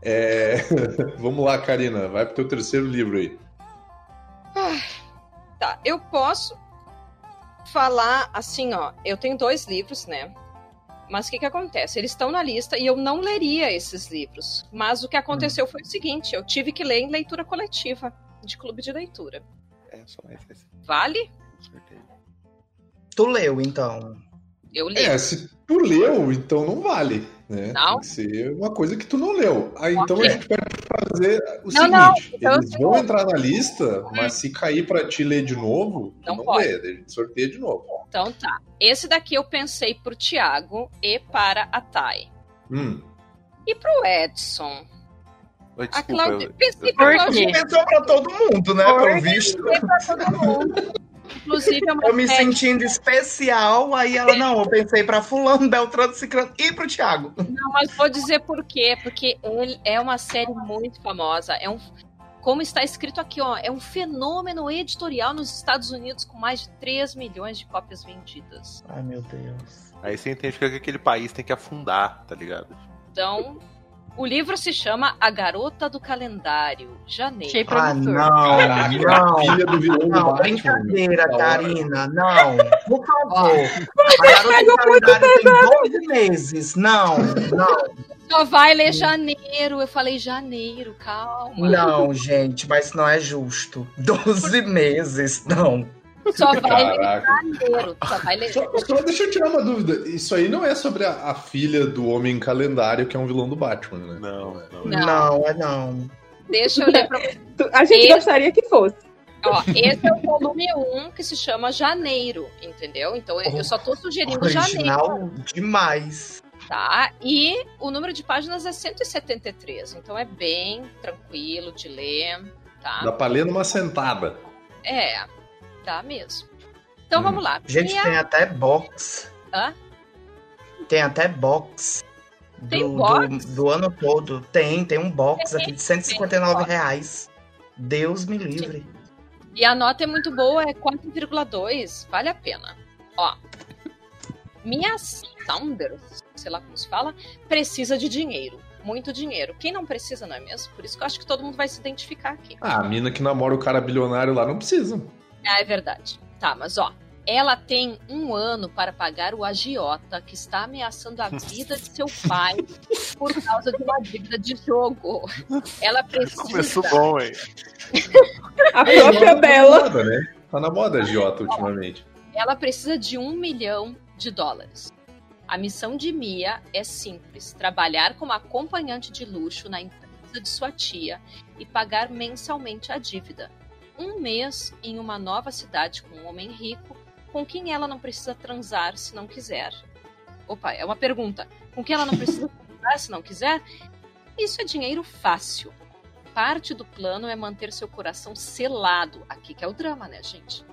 É, vamos lá, Karina. Vai pro teu terceiro livro aí. Tá, eu posso falar assim, ó. Eu tenho dois livros, né? Mas o que, que acontece? Eles estão na lista e eu não leria esses livros. Mas o que aconteceu foi o seguinte: eu tive que ler em leitura coletiva, de clube de leitura. É só mais esse. Vale? certeza. Tu leu, então. Eu li. É, se tu leu, então não vale. Né? Não? Tem que ser uma coisa que tu não leu. Aí então a gente pode fazer o Não, não, seguinte: então eles vão entrar na lista, mas se cair pra te ler de novo, tu Não não, pode. lê. A gente sorteia de novo. Então tá. Esse daqui eu pensei pro Thiago e para a Thay. Hum. E pro Edson. Oi, A Desculpa, Claudia. eu- Pensei pra. Pensou pra todo mundo, né? Pelo visto. Pensei pra todo mundo. Inclusive, é uma Eu me série- sentindo especial, aí ela, não, eu pensei pra fulano, Beltrano, Ciclano e pro Thiago. Não, mas vou dizer por quê. Porque ele é uma série muito famosa. É um, como está escrito aqui, ó, é um fenômeno editorial nos Estados Unidos com mais de 3 milhões de cópias vendidas. Ai, meu Deus. Aí você entende que aquele país tem que afundar, tá ligado? Então, o livro se chama A Garota do Calendário, janeiro. Achei Ah, não, Caraca, não. filha do vilão do Não, Batman. brincadeira. Karina. Não, por favor. A garota do calendário tem 12 meses. Não, não, Só vai ler janeiro. Eu falei janeiro, calma. não, gente, mas não é justo. 12 meses, não. Só vai janeiro. Só vai ler Só, só deixa eu tirar uma dúvida. Isso aí não é sobre a, a filha do Homem Calendário, que é um vilão do Batman, né? Não, é. não. Não. Não, é não. Deixa eu ler pra A gente Esse- gostaria que fosse. Ó, esse é o volume 1 que se chama Janeiro, entendeu? Então eu eu só tô sugerindo janeiro, Original demais. tá? E o número de páginas é 173, então é bem tranquilo de ler, tá? Dá pra ler numa sentada. É, dá mesmo. Então Hum. vamos lá. Gente, Minha- tem até box. Hã? Tem até box. Tem do, box? Do, do ano todo. Tem, tem um box aqui de 159 box. reais. Deus me livre. E a nota é muito boa, é 4,2, vale a pena. Ó, minha Saunders, sei lá como se fala, precisa de dinheiro. Muito dinheiro. Quem não precisa, não é mesmo? Por isso que eu acho que todo mundo vai se identificar aqui. Ah, a mina que namora o cara bilionário lá não precisa. Ah, é verdade. Tá, mas ó, ela tem um ano para pagar o agiota que está ameaçando a vida de seu pai por causa de uma dívida de jogo. Ela precisa. Começou bom, hein? A própria Tá Bela. na moda, né? Tá na moda a Giota ultimamente. Ela precisa de um milhão de dólares. A missão de Mia é simples: trabalhar como acompanhante de luxo na empresa de sua tia e pagar mensalmente a dívida. Um mês em uma nova cidade com um homem rico, com quem ela não precisa transar se não quiser. Opa, é uma pergunta. Com quem ela não precisa transar se não quiser? Isso é dinheiro fácil. Parte do plano é manter seu coração selado. Aqui que é o drama, né, gente?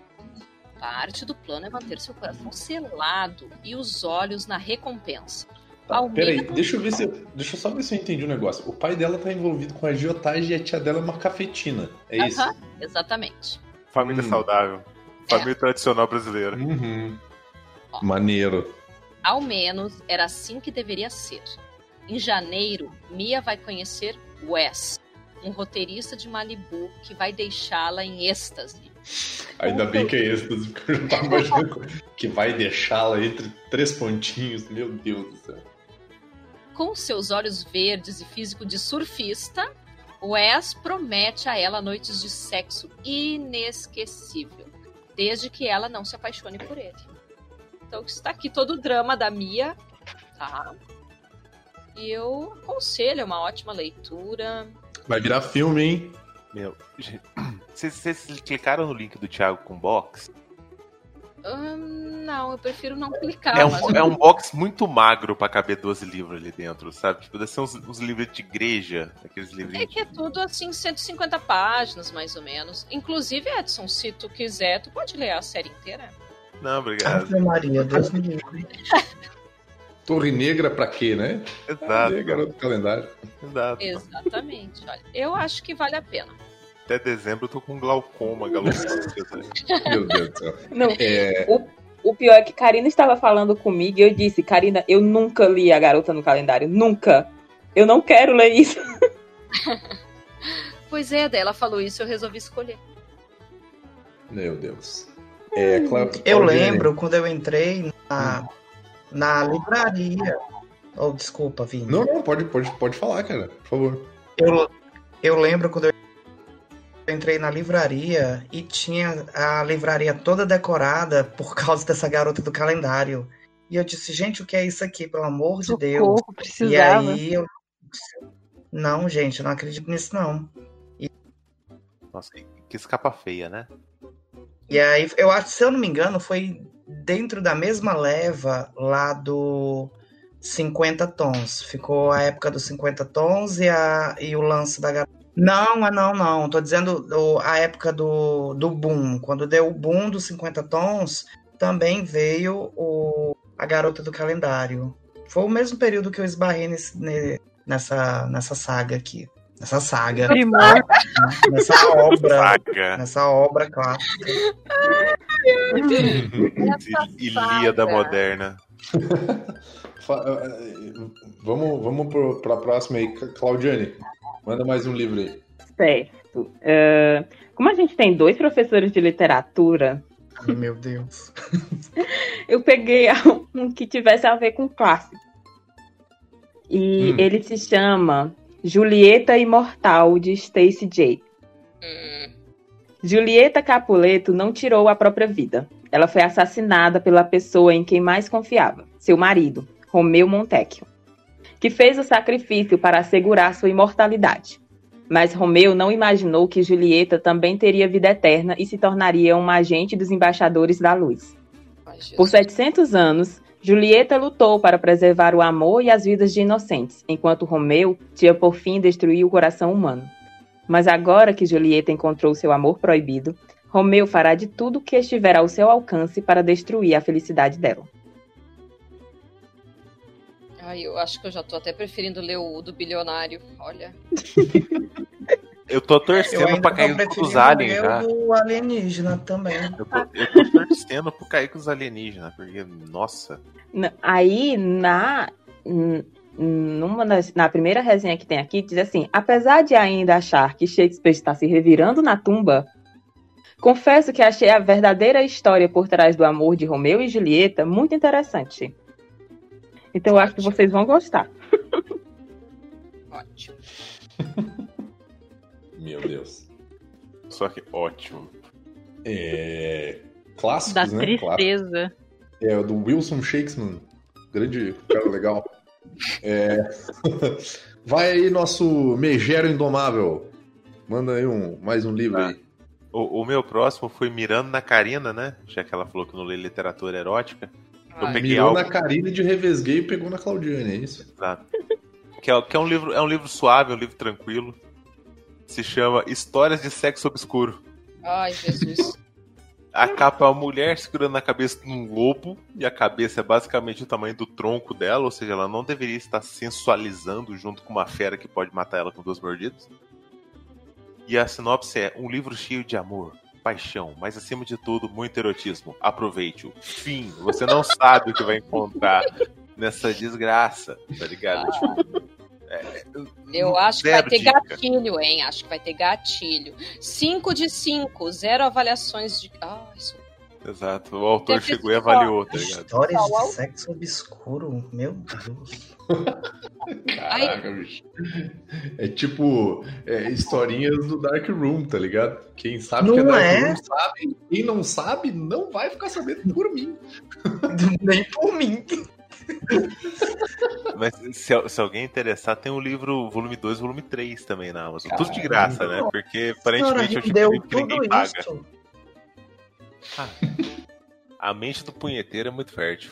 Parte do plano é manter seu coração selado e os olhos na recompensa. Tá, peraí, deixa eu ver se. Deixa eu só ver se eu entendi o negócio. O pai dela tá envolvido com a agiotagem e a tia dela é uma cafetina. É isso? Aham, exatamente. Família Hum. saudável. Família tradicional brasileira. Uhum. Maneiro. Ao menos era assim que deveria ser. Em janeiro, Mia vai conhecer Wes, um roteirista de Malibu que vai deixá-la em êxtase. Ainda bem que é êxtase, porque eu já tava imaginando que vai deixá-la entre três pontinhos. Meu Deus do céu. Com seus olhos verdes e físico de surfista, Wes promete a ela noites de sexo inesquecível, desde que ela não se apaixone por ele. Então está aqui todo o drama da Mia, tá? E eu aconselho, é uma ótima leitura. Vai virar filme, hein? Meu, vocês clicaram no link do Thiago com box? Hum, não, eu prefiro não clicar. É um, é um box muito magro pra caber 12 livros ali dentro, sabe? Tipo, deve ser uns, uns livros de igreja, aqueles É livrinhos. que é tudo assim, 150 páginas, mais ou menos. Inclusive, Edson, se tu quiser, tu pode ler a série inteira. Não, obrigado. Ave Maria, Deus me livre. Torre Negra pra quê, né? Exato. Cadê, garoto do calendário? Exato. Exatamente. Olha, eu acho que vale a pena. Até dezembro eu tô com glaucoma galopante. Meu Deus do céu. Não, É, o pior é que Karina estava falando comigo e eu disse, Karina, eu nunca li a garota no calendário. Nunca. Eu não quero ler isso. Pois é, ela falou isso, eu resolvi escolher. meu Deus. É, Cla- Eu Claudine, lembro quando eu entrei na, na livraria. Oh, desculpa, Vini. Não, não, pode, pode, pode falar, cara, por favor. Eu, eu lembro quando eu entrei na livraria e tinha a livraria toda decorada por causa dessa garota do calendário. E eu disse, gente, o que é isso aqui, pelo amor de Deus? E aí eu. Não, gente, eu não acredito nisso, não. Nossa, que, que escapa feia, né? E aí, eu acho, se eu não me engano, foi dentro da mesma leva lá do 50 tons. Ficou a época dos 50 tons e, a, e o lance da garota. Não, é não, não. Tô dizendo o- a época do, do boom. Quando deu o boom dos 50 tons, também veio o, a garota do calendário. Foi o mesmo período que eu esbarrei nesse- ne- nessa, nessa saga aqui. Nessa saga. Primor. Nessa obra. Saga. Nessa obra clássica. Ilíada moderna. Fa- eh, Vamos, vamos pro, pra próxima aí. Claudiane, manda mais um livro aí. Certo. É, como a gente tem dois professores de literatura, Ai, meu Deus. eu peguei um que tivesse a ver com clássico. E Hum. ele se chama Julieta Imortal, de Stacey J. Hum, Julieta Capuleto não tirou a própria vida. Ela foi assassinada pela pessoa em quem mais confiava, seu marido, Romeu Montecchio, que fez o sacrifício para assegurar sua imortalidade. Mas Romeu não imaginou que Julieta também teria vida eterna e se tornaria uma agente dos embaixadores da luz. ai. Por 700 anos, Julieta lutou para preservar o amor e as vidas de inocentes, enquanto Romeu tinha por fim destruir o coração humano. Mas agora que Julieta encontrou seu amor proibido, Romeu fará de tudo que estiver ao seu alcance para destruir a felicidade dela. Ai, eu acho que eu já tô até preferindo ler o do bilionário. Olha. Eu tô Eu torcendo ainda pra cair com os aliens já. o do alienígena também. Eu tô, eu tô torcendo pro cair com os alienígenas, porque, nossa. Aí, na, numa na primeira resenha que tem aqui, diz assim: apesar de ainda achar que Shakespeare está se revirando na tumba, confesso que achei a verdadeira história por trás do amor de Romeu e Julieta muito interessante. Então eu acho que vocês vão gostar. Ótimo. Meu Deus. Só que ótimo. É... Da Clássicos, né? Clássicos. tristeza. É o do Wilson Shakespeare. Grande cara legal. É... Vai aí, nosso Megero Indomável. Manda aí um, mais um livro aí. O, o meu próximo foi Mirando na Karina, né? Já que ela falou que não lê literatura erótica. Eu Ai, peguei Mirou algo. na Karine de revesguei e pegou na Claudiane, é isso? Exato. Que, é, que é um livro, é um livro suave, é um livro tranquilo. Se chama Histórias de Sexo Obscuro. Ai, Jesus. A capa é uma mulher segurando na cabeça de um lobo, e a cabeça é basicamente o tamanho do tronco dela, ou seja, ela não deveria estar sensualizando junto com uma fera que pode matar ela com duas mordidas. E a sinopse é um livro cheio de amor, paixão, mas acima de tudo, muito erotismo. Aproveite-o. Fim. Você não sabe o que vai encontrar nessa desgraça, tá ligado? Tipo, é, Eu acho que vai ter dica. gatilho, hein? Acho que vai ter gatilho. 5 de 5, zero avaliações de. Ai, isso. Exato. O autor Deve chegou e avaliou, tá ligado? Histórias de sexo obscuro. Meu Deus. Caraca, bicho. É tipo é, historinhas do Dark Room, tá ligado? Quem sabe Não que é Dark é? Room sabe. Quem não sabe, não vai ficar sabendo por mim. Nem por mim. Mas se, se alguém interessar, tem o livro volume 2 e volume 3 também na Amazon. Tudo de graça, né? Porque aparentemente é o tipo de deu livro que ninguém paga. isso. A mente do punheteiro é muito fértil.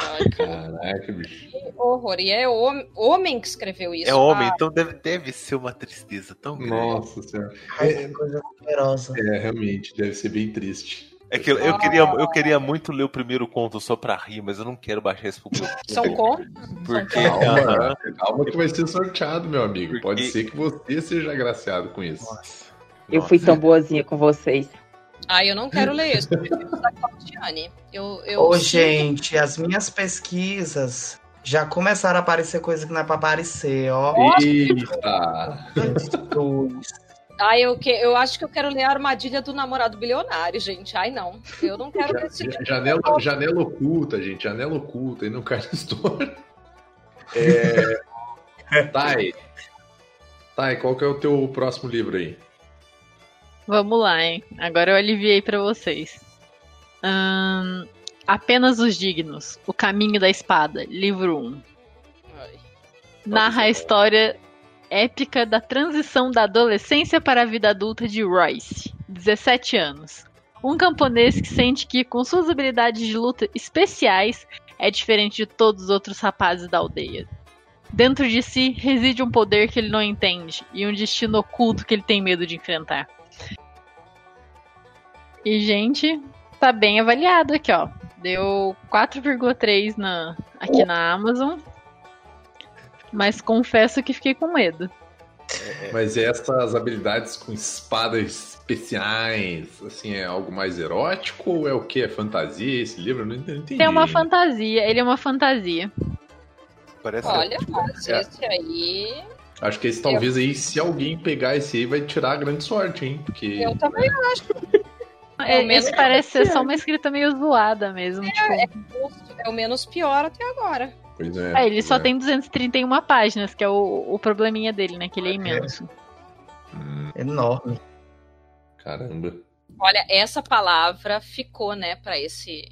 Ai, Caraca, bicho. que horror. E é hom- homem que escreveu isso. é homem, Ah, então deve, deve ser uma tristeza tão grande. Nossa senhora. Que coisa asquerosa. É, realmente, deve ser bem triste. É que eu, eu queria, eu queria muito ler o primeiro conto só pra rir, mas eu não quero baixar esse pro. São contos? Porque, Calma, calma que vai ser sorteado, meu amigo. Porque- Pode ser que você seja agraciado com isso. Nossa. Eu fui tão boazinha com vocês. Ah, eu não quero ler isso. Eu Claudiane. Eu, eu Ô, gente, as minhas pesquisas já começaram a aparecer coisa que não é pra aparecer, ó. Eita! Ah, eu, que, eu acho que eu quero ler a armadilha do namorado bilionário, gente. Ai, não. Eu não quero ler esse livro. Janela, janela oculta, gente. Janela oculta. E não cai na história. É... Thay. Thay, qual que é o teu próximo livro aí? Vamos lá, hein? Agora eu aliviei pra vocês. Apenas os Dignos. O Caminho da Espada. Livro 1. Ai. Narra a história épica da transição da adolescência para a vida adulta de Royce, 17 anos. Um camponês que sente que, com suas habilidades de luta especiais, é diferente de todos os outros rapazes da aldeia. Dentro de si reside um poder que ele não entende e um destino oculto que ele tem medo de enfrentar. E, gente, tá bem avaliado aqui, ó. Deu 4,3 na, aqui na Amazon. Mas confesso que fiquei com medo. Mas essas habilidades com espadas especiais, assim, é algo mais erótico ou é o que? É fantasia esse livro? Eu não entendi. É uma fantasia, ele é uma fantasia. Parece Olha, mas É. esse aí. Acho que esse talvez aí, se alguém pegar esse aí, vai tirar a grande sorte, hein? Porque. Eu também É, o menos esse parece ser só uma escrita meio zoada mesmo. tipo, é o menos pior até agora. Pois é. é, ele só é. tem 231 páginas, que é o, o probleminha dele, né? Que ele é imenso. Hum, Enorme. caramba. Olha, essa palavra ficou, né, pra esse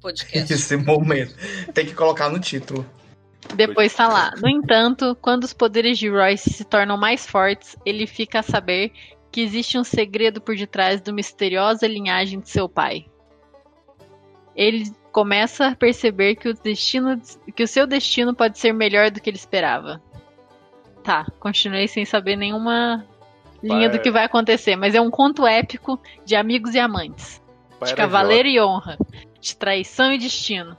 podcast. Esse momento. Tem que colocar no título. Depois tá lá. No entanto, quando os poderes de Royce se tornam mais fortes, ele fica a saber que existe um segredo por detrás da misteriosa linhagem de seu pai. Ele começa a perceber que o, destino, que o seu destino pode ser melhor do que ele esperava. Tá, continuei sem saber nenhuma linha Pai- do que vai acontecer, mas é um conto épico de amigos e amantes, Pai de cavaleiro e honra, de traição e destino.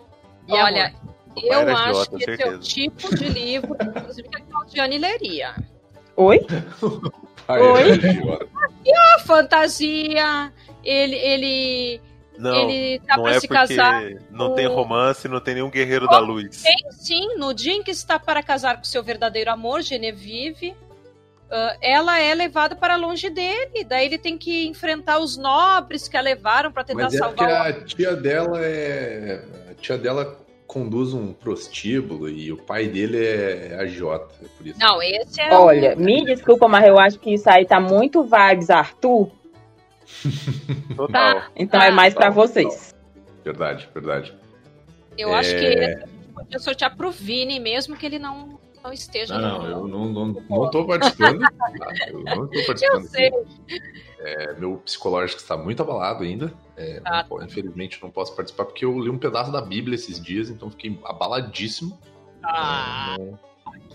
E Olha, amor. Eu acho idiota, que esse é o tipo de livro, inclusive, que a Claudiane leria. Oi? Oi? idiota. A fantasia, ele, ele, Não, ele tá não pra é se porque casar. não com- tem romance, não tem nenhum guerreiro da luz. Sim, no dia em que está para casar com seu verdadeiro amor, Genevieve, ah, ela é levada para longe dele. Daí ele tem que enfrentar os nobres que a levaram para tentar Mas é salvar o a tia dela é. A tia dela conduz um prostíbulo e o pai dele é agiota. É por isso. Não, esse é. Olha, me desculpa, mas eu acho que isso aí tá muito vibes Arthur. Total. Então Ah, é mais pra não, vocês. Verdade, verdade. Eu acho que É. esse podia sortear pro Vini, mesmo que ele não, não esteja Não, no- eu não, não, não tô participando. tá? Eu não tô Eu participando. sei. É, meu psicológico está muito abalado ainda. É, Ah. não infelizmente não posso participar porque eu li um pedaço da Bíblia esses dias, então fiquei abaladíssimo. Ah, Então,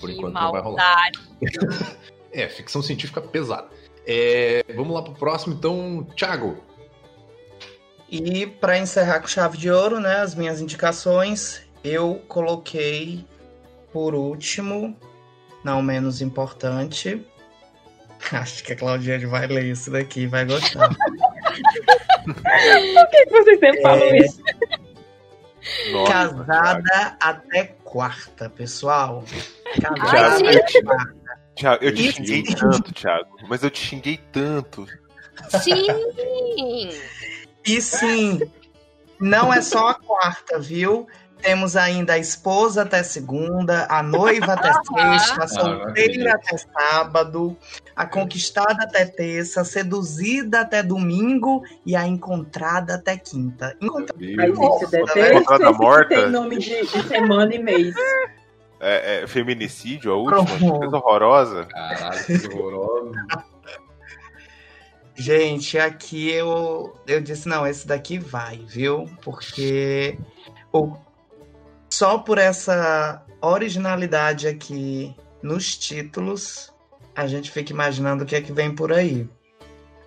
por que enquanto não vai rolar. maldade. É, ficção científica pesada. É, vamos lá pro próximo, então, Thiago. E para encerrar com chave de ouro, né, as minhas indicações, eu coloquei por último, não menos importante. Acho que a Claudiane vai ler isso daqui, vai gostar. Por que que vocês sempre falam É. isso? Nossa, Casada até quarta, pessoal. Casada Ai, até quarta. Thiago, eu te Isso. xinguei tanto, Thiago. Mas eu te xinguei tanto. Sim! E sim, não é só a quarta, viu? Temos ainda a esposa até segunda, a noiva até sexta, a solteira até sábado, a conquistada até terça, a seduzida até domingo e a encontrada até quinta. Encontrada detesto Encontrada que morta? tem nome de, de semana e mês. É, é, feminicídio, a última, Pronto. coisa horrorosa. Caralho, que horroroso. Gente, aqui eu, eu disse, não, esse daqui vai, viu? Porque o, só por essa originalidade aqui nos títulos, a gente fica imaginando o que é que vem por aí.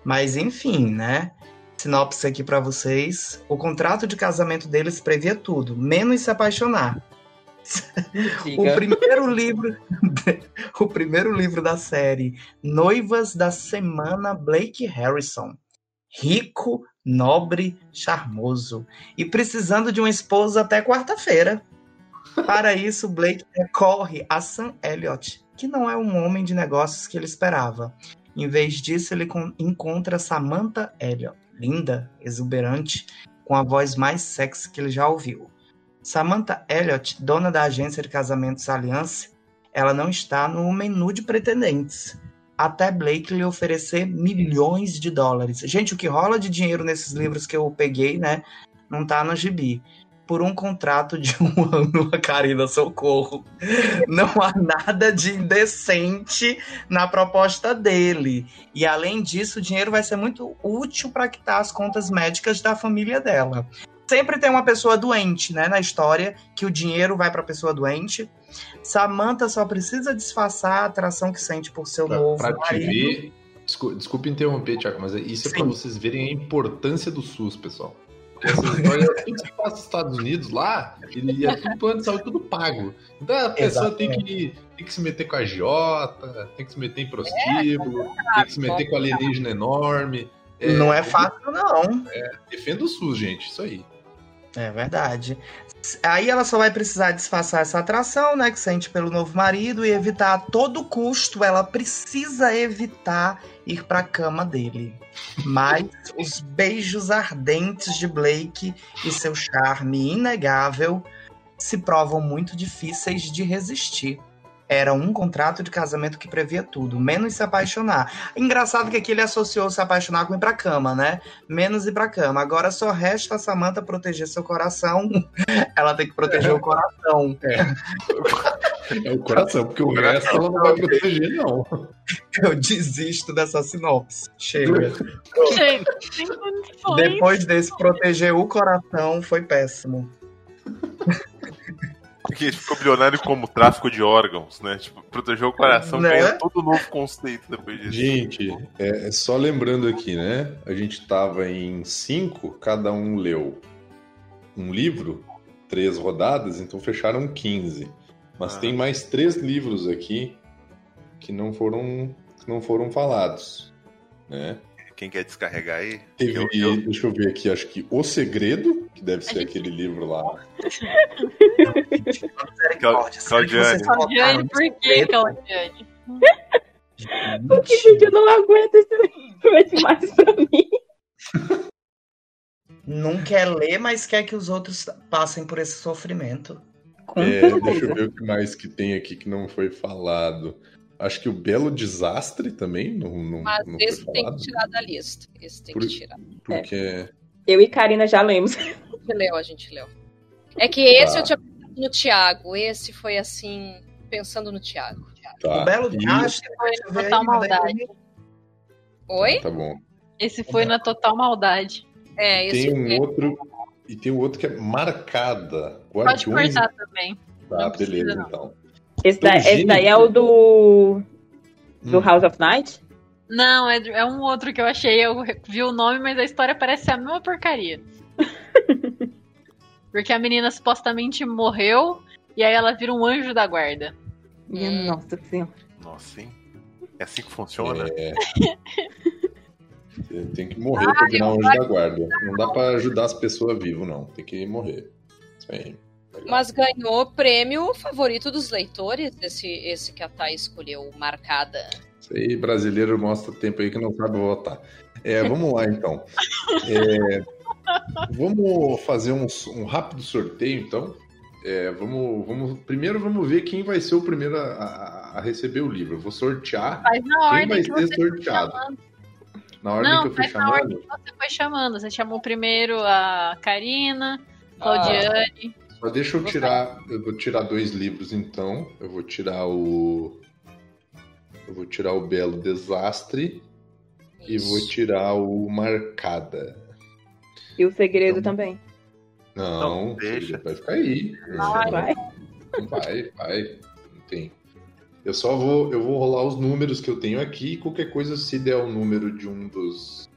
Mas enfim, né? Sinopse aqui pra vocês. O contrato de casamento deles previa tudo, menos se apaixonar. O primeiro livro, o primeiro livro da série Noivas da Semana Blake Harrison. Rico, nobre, charmoso e precisando de uma esposa até quarta-feira. Para isso, Blake recorre a Sam Elliott, que não é um homem de negócios que ele esperava. Em vez disso, ele con- encontra Samantha Elliott, linda, exuberante, com a voz mais sexy que ele já ouviu. Samantha Elliott, dona da agência de casamentos Alliance, ela não está no menu de pretendentes. Até Blake lhe oferecer milhões de dólares. Gente, o que rola de dinheiro nesses livros que eu peguei, né? Não tá no gibi. Por um contrato de um ano, a Karina, socorro. Não há nada de indecente na proposta dele. E além disso, o dinheiro vai ser muito útil para quitar as contas médicas da família dela sempre tem uma pessoa doente, né, na história, que o dinheiro vai para a pessoa doente. Samantha só precisa disfarçar a atração que sente por seu Pra, novo pra te marido. ver. Desculpa, desculpa interromper, Tiago, mas isso é pra vocês verem a importância do SUS, pessoal. Porque essa história, tudo que passa nos Estados Unidos lá, ele é tudo plano de saúde, tudo pago. Então a pessoa tem que, tem que se meter com a agiota, tem que se meter em prostíbulo, tem que se meter com a alienígena enorme. Não é fácil, não. Defenda o SUS, gente, isso aí. É verdade. Aí ela só vai precisar disfarçar essa atração, né, que sente pelo novo marido e evitar a todo custo. Ela precisa evitar ir pra cama dele. Mas os beijos ardentes de Blake e seu charme inegável se provam muito difíceis de resistir. Era um contrato de casamento que previa tudo, menos se apaixonar. Engraçado que aqui ele associou se apaixonar com ir pra cama, né? Menos ir pra cama. Agora só resta a Samantha proteger seu coração. Ela tem que proteger o coração. É o coração, porque o resto ela não vai proteger, não. Eu desisto dessa sinopse. Chega. Condições. Depois desse proteger o coração, foi péssimo. Porque ele ficou bilionário como tráfico de órgãos, né? Tipo, protegeu o coração, Né? ganhou todo novo conceito depois disso. Gente, é, é só lembrando aqui, né? A gente tava em cinco, cada um leu um livro, três rodadas, então fecharam 15. Mas Ah. tem mais três livros aqui que não foram, que não foram falados, né? Quem quer descarregar aí? Teve, Eu- eu- deixa eu ver aqui, acho que O Segredo, que deve ser gente- aquele livro lá. Claudiane. Claudiane, por que? Claudiane? O que, gente? Eu não aguento esse livro. É demais pra mim. Não quer ler, mas quer que os outros passem por esse sofrimento. É, deixa eu ver o que mais que tem aqui que não foi falado. Acho que o Belo Desastre também não, não, Mas não esse tem que tirar da lista. Esse tem Por- que tirar. Porque Eu e Karina já lemos. A gente leu, a gente leu. É que esse Tá. eu tinha pensado no Thiago. Esse foi assim, pensando no Thiago. tá. o Belo Desastre, Foi aí, total pra maldade. Oi? Tá bom. Esse foi na total maldade. É, esse Tem um foi. outro. E tem um outro que é Marcada. Pode Guardiões. cortar também. Tá, não precisa, beleza, não. então. Esse, da- esse daí é o do. Do Hum. House of Night? Não, é, é um outro que eu achei. Eu vi o nome, mas a história parece ser a mesma porcaria. Porque a menina supostamente morreu e aí ela vira um anjo da guarda. Minha Hum. nossa senhora. Nossa, hein? É assim que funciona? É. Você tem que morrer pra virar um anjo da guarda. Não dá pra ajudar as pessoas vivas, não. Tem que morrer. Isso aí. Legal. Mas ganhou o prêmio favorito dos leitores, esse, esse que a Thay escolheu, marcada. Isso aí, brasileiro mostra tempo aí que não sabe votar. É, vamos lá, então. É, vamos fazer um, um rápido sorteio, então. É, vamos, vamos, primeiro vamos ver quem vai ser o primeiro a, a- a receber o livro. Eu vou sortear Faz na quem vai ser sorteado. chamando. Na ordem Não, que eu fui faz na ordem chamando. que você foi chamando. Você chamou primeiro a Karina, Claudiane. Só deixa eu tirar. Eu vou tirar dois livros, então. Eu vou tirar o. Eu vou tirar o Belo Desastre E vou tirar o marcada. E o segredo Então- também. Não, Não, deixa. vai ficar aí. Ai, Vai. Vai, vai. Não tem. Eu só vou, eu vou rolar os números que eu tenho aqui e qualquer coisa, se der o número de um dos,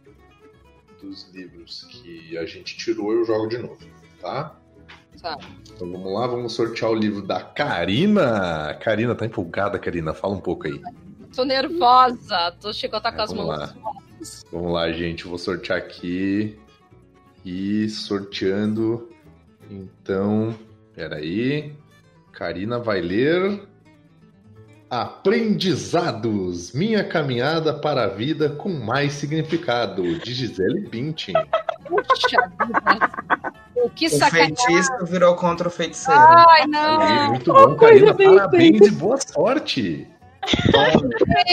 dos livros que a gente tirou, eu jogo de novo, tá? Tá. Então vamos lá, vamos sortear o livro da Karina. Karina, tá empolgada, Karina? Fala um pouco aí. Tô nervosa. Tô chegou a estar É, com as mãos. Vamos lá, gente. Eu vou sortear aqui. E sorteando. Então, peraí. Karina vai ler. Aprendizados. Minha caminhada para a vida com mais significado. De Gisele Bündchen. Puxa vida. O que O sacanagem. feitiço virou contra o feiticeiro. Ai, Aí, não. muito bom, coisa Karina. bem Parabéns feita. e boa sorte.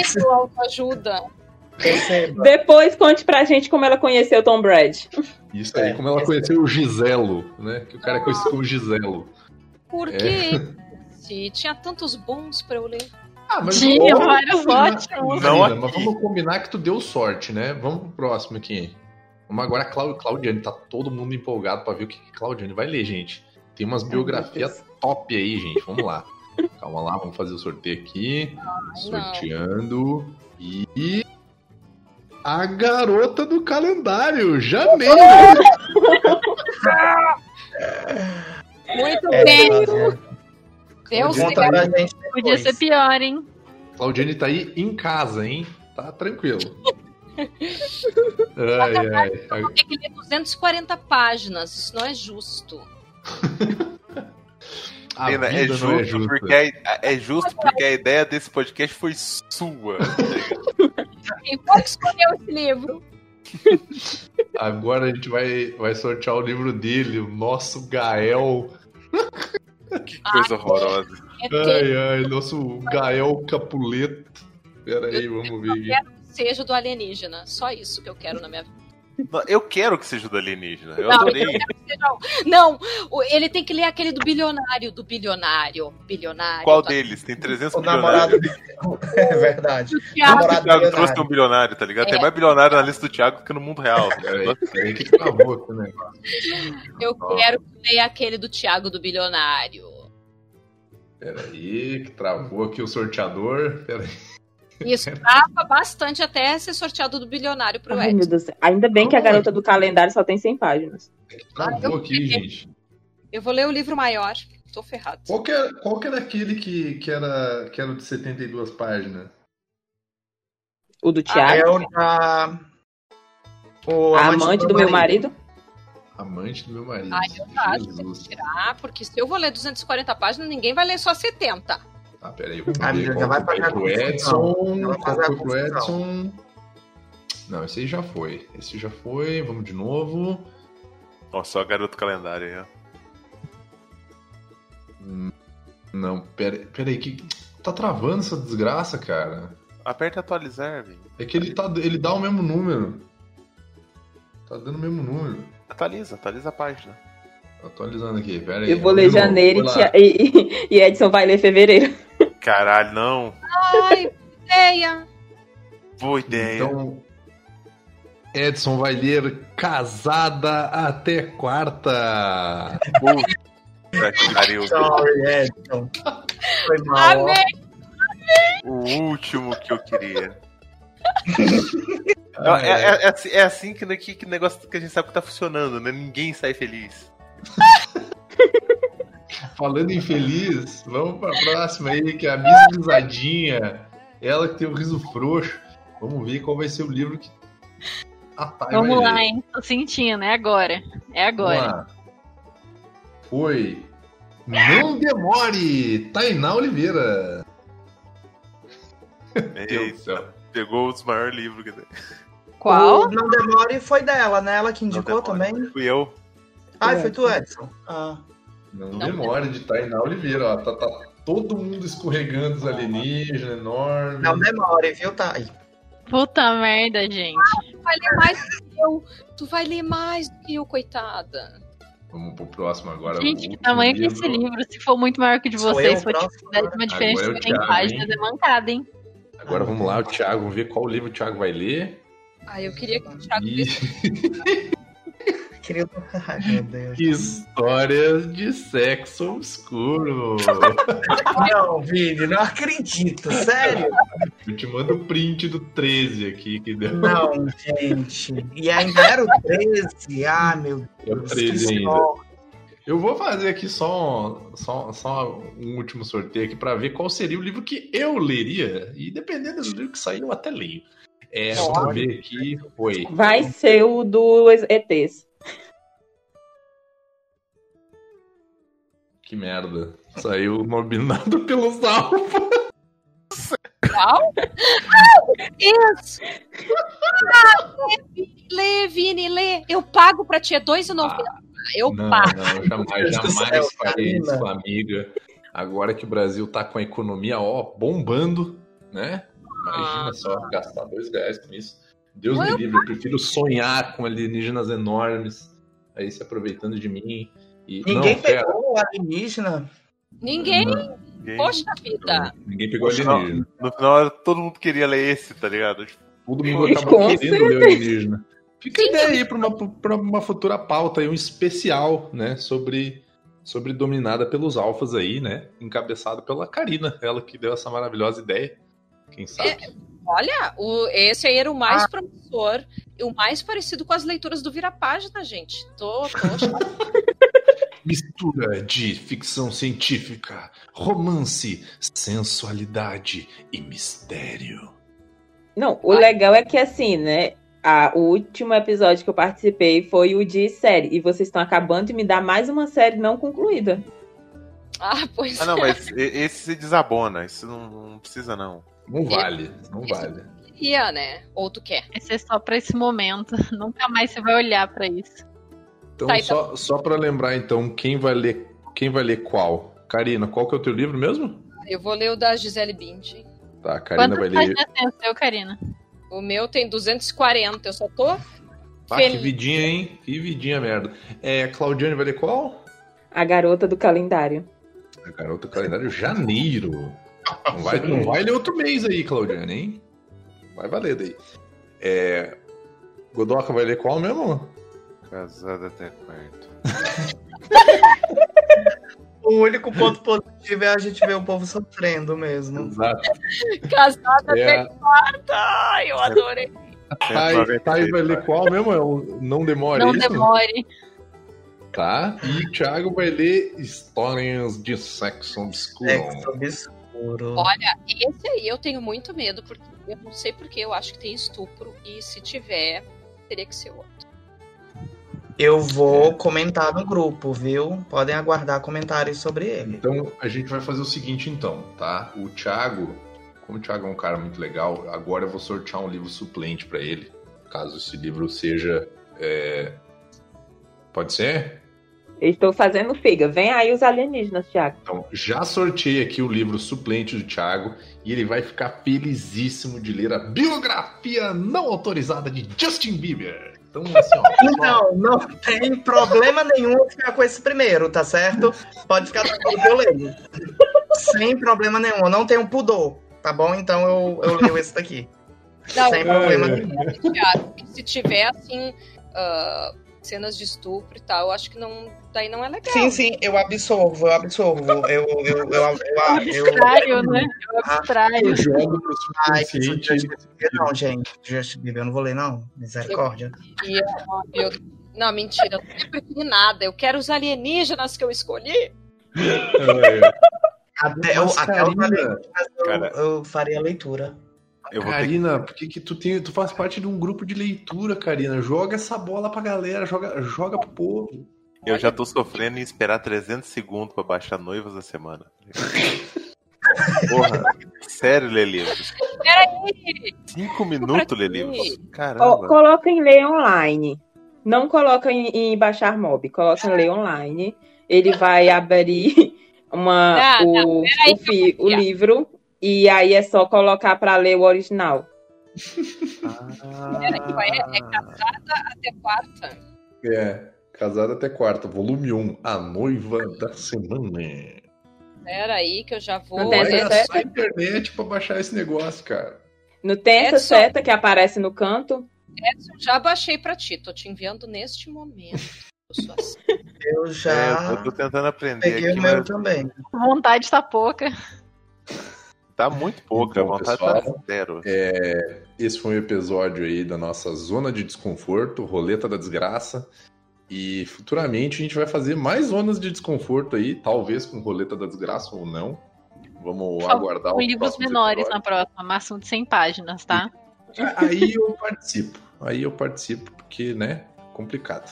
Isso, autoajuda. Depois conte pra gente como ela conheceu Tom Brady. Isso aí, É, como ela conheceu o Giselo, né? Que o cara é conhecido como Giselo. Por É. quê? Se tinha tantos bons pra eu ler. Ah, mas Tinha vários ótimos. Não mas vamos combinar que tu deu sorte, né? Vamos pro próximo aqui. Vamos agora, Clau- Claudiane. Tá todo mundo empolgado pra ver o que que Claudiane vai ler, gente. Tem umas biografias top aí, gente. Vamos lá. Calma lá, vamos fazer o sorteio aqui. Sorteando. E. A garota do calendário, janeiro! Muito É, bem. Deus pra gente Podia depois. ser pior, hein? Claudiane tá aí em casa, hein? Tá tranquilo. Ai, ai. Tem que ler 240 páginas. Isso não é justo. A Pena, vida é, não justo porque a, é justo porque a ideia desse podcast foi sua. Quem foi que escolheu esse livro? Agora a gente vai, vai sortear o livro dele, o nosso Gael. que coisa horrorosa. É Ai, ai, nosso Gael Capuleto. Pera aí, vamos ver aqui. Seja do alienígena. Só isso que eu quero na minha vida. Não, Eu quero que seja do alienígena. Eu Não, adorei. Não, o- ele tem que ler aquele do bilionário, do bilionário. Bilionário. Qual tá- deles? Tem 300 O bilionários. namorado. É verdade. Do O Thiago. O Thiago dele. trouxe um bilionário, tá ligado? Tem É. mais bilionário na lista do Thiago do que no mundo real. Aqui o negócio. Eu quero que leia aquele do Thiago do bilionário. Pera aí, que travou aqui o sorteador. Pera aí. Isso trava bastante até ser sorteado do bilionário pro Ai, meu Edson. Deus do. Ainda bem que a garota do calendário só tem 100 páginas. Travou aqui, gente. Eu vou ler o livro maior. Tô ferrado. Qual que era, qual que era aquele que, que, era, que era o de 72 páginas? O do É Thiago, o da. O a amante do meu marido. Amante do meu marido. Ai, eu acho que tirar, porque se eu vou ler 240 páginas, ninguém vai ler só 70. Ah, peraí, vamos Ah, ver já vai a pro. Edson. Já vai Qual fazer a foi pro. Edson? Não, esse aí já foi. Esse já foi. Vamos de novo. Ó, só a garota calendário aí, ó. Hum, Não, pera, pera aí. Que... Tá travando essa desgraça, cara. Aperta atualizar, velho. É que ele, tá, ele dá o mesmo número. Tá dando o mesmo número. Atualiza, atualiza a página. Atualizando aqui, pera aí. Eu vou ler janeiro e- e Edson vai ler fevereiro. Caralho, não. Ai, ideia! Boa ideia. Então, Edson vai ler Casada até Quarta. Puta que pariu. Sorry, Edson. Foi mal. ó. Amém! O último que eu queria. Não, é, é- é assim- é assim que, que, que negócio que a gente sabe que tá funcionando, né? Ninguém sai feliz. Falando em feliz, vamos pra próxima aí, que é a Miss Risadinha. Ela que tem o riso frouxo. Vamos ver qual vai ser o livro que a Thay Vamos lá, hein? Tô sentindo, é agora. É agora. Foi. Não demore! Tainá Oliveira. Meu Deus do Eita, pegou os maiores livros que tem. Qual? O Não Demore foi dela, né? Ela que indicou também. Fui eu. Ai, foi tu, Edson. Ah. Não, Não demore de Tainá Oliveira, ó. Tá, tá todo mundo escorregando os alienígenas, enorme. Não demore, viu, Thay? Puta merda, gente. Tu vai ler mais do que eu. Tu vai ler mais do que eu, coitada. Vamos pro próximo agora. Gente, que tamanho que é esse livro? Se for muito maior que o de vocês, for tipo, né? uma diferença é de 100 Thiago, páginas, é mancada, hein? Agora vamos lá, o Thiago, vamos ver qual livro o Thiago vai ler. Ah, eu queria que o Thiago E Querido... Ai, meu Deus. histórias de sexo obscuro. Não, Vini, não acredito, sério. Eu te mando o print do 13 aqui que deu. Não, gente. E ainda era o 13. Ah, meu É o Deus. 13 que ainda. Eu vou fazer aqui só, só, só um último sorteio aqui para ver qual seria o livro que eu leria. E dependendo do livro que sair, eu até leio. É, vamos ver aqui. Foi. Vai ser o dos ETs. Que merda. Saiu mobilado pelos alfas. Ah, isso! Ah, lê, lê, Vini, lê. Eu pago pra ti, é 2,90. eu Não, pago. não, jamais, jamais farei isso, amiga. Agora que o Brasil tá com a economia, ó, bombando, né? Imagina só gastar dois reais com isso. Deus me livre, eu prefiro sonhar com alienígenas enormes, aí se aproveitando de mim. E, Ninguém não, pegou o alienígena. Ninguém, Ninguém- poxa vida. ninguém pegou final, alienígena. no final, todo mundo queria ler esse, tá ligado? Tipo, Todo mundo acabou querendo ler alienígena. Fica a ideia aí pra uma, pra uma futura pauta aí, um especial, né? Sobre, sobre dominada pelos alfas aí, né? Encabeçado pela Karina, ela que deu essa maravilhosa ideia. Quem sabe? Olha, o, esse aí era o mais promissor e o mais parecido com as leituras do Vira Página, gente. Tô, tô. Mistura de ficção científica, romance, sensualidade e mistério. Não, o legal é que assim, né? a- o último episódio que eu participei foi o de série. E vocês estão acabando de me dar mais uma série não concluída. Ah, pois ah, não, mas e- esse se desabona. Isso não, não precisa, não. Não vale, não Isso. vale. queria, né? Ou tu quer? Esse é só pra esse momento. Nunca mais você vai olhar pra isso. Então, Tá, então- só, só para lembrar, então, quem vai ler quem vai ler qual? Karina, qual que é o teu livro mesmo? Eu vou ler o da Gisele Bündchen. Tá, a Karina vai Quantas ler. páginas tem o seu, Karina? O meu tem 240, eu só tô Ah, que vidinha, hein? Que vidinha merda. É, Claudiane vai ler qual? A garota do calendário. A garota calendário janeiro. Não vai, não vai ler outro mês aí, Claudiane, hein? Vai valer daí. É, Godoca vai ler qual mesmo? Casada até quarto. O único ponto positivo é a gente ver o povo sofrendo mesmo. Exato. Casada É, até quarta. Ai, eu adorei. Thay, Thay vai ler qual mesmo? É o Não Demore, Não é isso? demore. Tá. E o Thiago vai ler Histórias de Sexo Obscuro. Sexo obscuro. Olha, esse aí eu tenho muito medo, porque eu não sei porque eu acho que tem estupro, e se tiver, teria que ser outro. Eu vou comentar no grupo, viu? Podem aguardar comentários sobre ele. Então, a gente vai fazer o seguinte, então, tá? O Thiago, como o Thiago é um cara muito legal, agora eu vou sortear um livro suplente pra ele, caso esse livro seja. é, Pode ser? Eu estou fazendo figa. Vem aí os alienígenas, Thiago. Então, já sorteei aqui o livro suplente do Thiago e ele vai ficar felizíssimo de ler a biografia não autorizada de Justin Bieber. Então, assim, ó. pessoal, Não, não tem problema nenhum ficar com esse primeiro, tá certo? Pode ficar tranquilo que eu leio. Sem problema nenhum. Eu não tenho pudor, tá bom? Então eu, eu leio esse daqui. Não, Sem problema é. nenhum. Que se tiver, assim, ah, cenas de estupro e tal, eu acho que não, daí não é legal. Sim, sim, eu absorvo, eu absorvo. Eu, eu, eu, eu, eu, Abstraio, né? Eu eu abstraio. jogo pro subconsciente. Não, gente. Justin Bieber eu não vou ler, não. Misericórdia. Eu- não, mentira, eu não preferir nada. Eu quero os alienígenas que eu escolhi. Até, eu, até eu, eu, eu faria a leitura. Eu vou ter Karina, por que, que tu, tem, tu faz parte de um grupo de leitura, Karina? Joga essa bola pra galera, joga, joga pro povo. Eu já tô sofrendo em esperar 300 segundos pra baixar Noivas da Semana. Porra, sério, ler livros. Peraí! Cinco minutos ler livros. Ó, Caramba. coloca em ler online. Não coloca em, em baixar mob, coloca em ler online. Ele vai abrir uma, Não, o, peraí o, fi- o livro e aí é só colocar para ler o original. Qual é? É casada até quarta? É, casada até quarta, volume 1, A Noiva da Semana. Peraí, que eu já vou. Não tem Olha essa só a internet pra baixar esse negócio, cara. Não tem essa só- seta que aparece no canto? Edson, já baixei pra ti, tô te enviando neste momento. Eu assim. Eu É, já eu tô tentando aprender peguei aqui, o meu mas também. Vontade tá pouca. Tá muito pouca. Então, a vontade pessoal, tá zero. Esse foi um episódio aí da nossa zona de desconforto, roleta da desgraça. E futuramente a gente vai fazer mais zonas de desconforto aí, talvez com roleta da desgraça ou não. Vamos aguardar Com os livros menores episódios. na próxima, máximo de 100 páginas, tá? Aí eu participo. Aí eu participo, porque, né, complicado.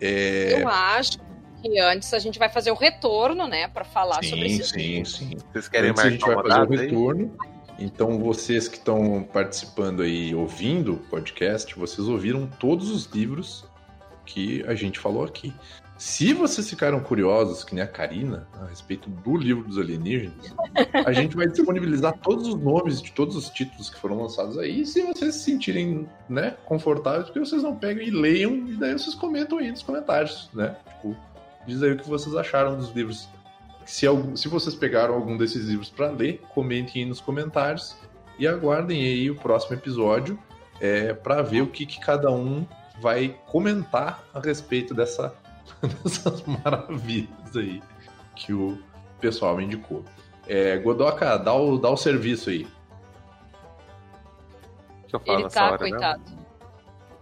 É... Eu acho que antes a gente vai fazer o retorno, né, pra falar sobre Sim, esses sim, livros. sim. Vocês querem Antes a gente marcar vai fazer o data aí? retorno. Então, vocês que estão participando aí, ouvindo o podcast, vocês ouviram todos os livros que a gente falou aqui. Se vocês ficaram curiosos, que nem a Karina, a respeito do livro dos alienígenas, a gente vai disponibilizar todos os nomes de todos os títulos que foram lançados aí. E se vocês se sentirem né, confortáveis, porque vocês não pegam e leiam, e daí vocês comentam aí nos comentários, né? Tipo, diz aí o que vocês acharam dos livros. Se, algum- se vocês pegaram algum desses livros para ler, comentem aí nos comentários e aguardem aí o próximo episódio é, para ver o que, que cada um vai comentar a respeito dessa, dessas maravilhas aí que o pessoal me indicou. É, Godoka, dá o, dá o serviço aí. Que eu falo Ele tá, hora, né?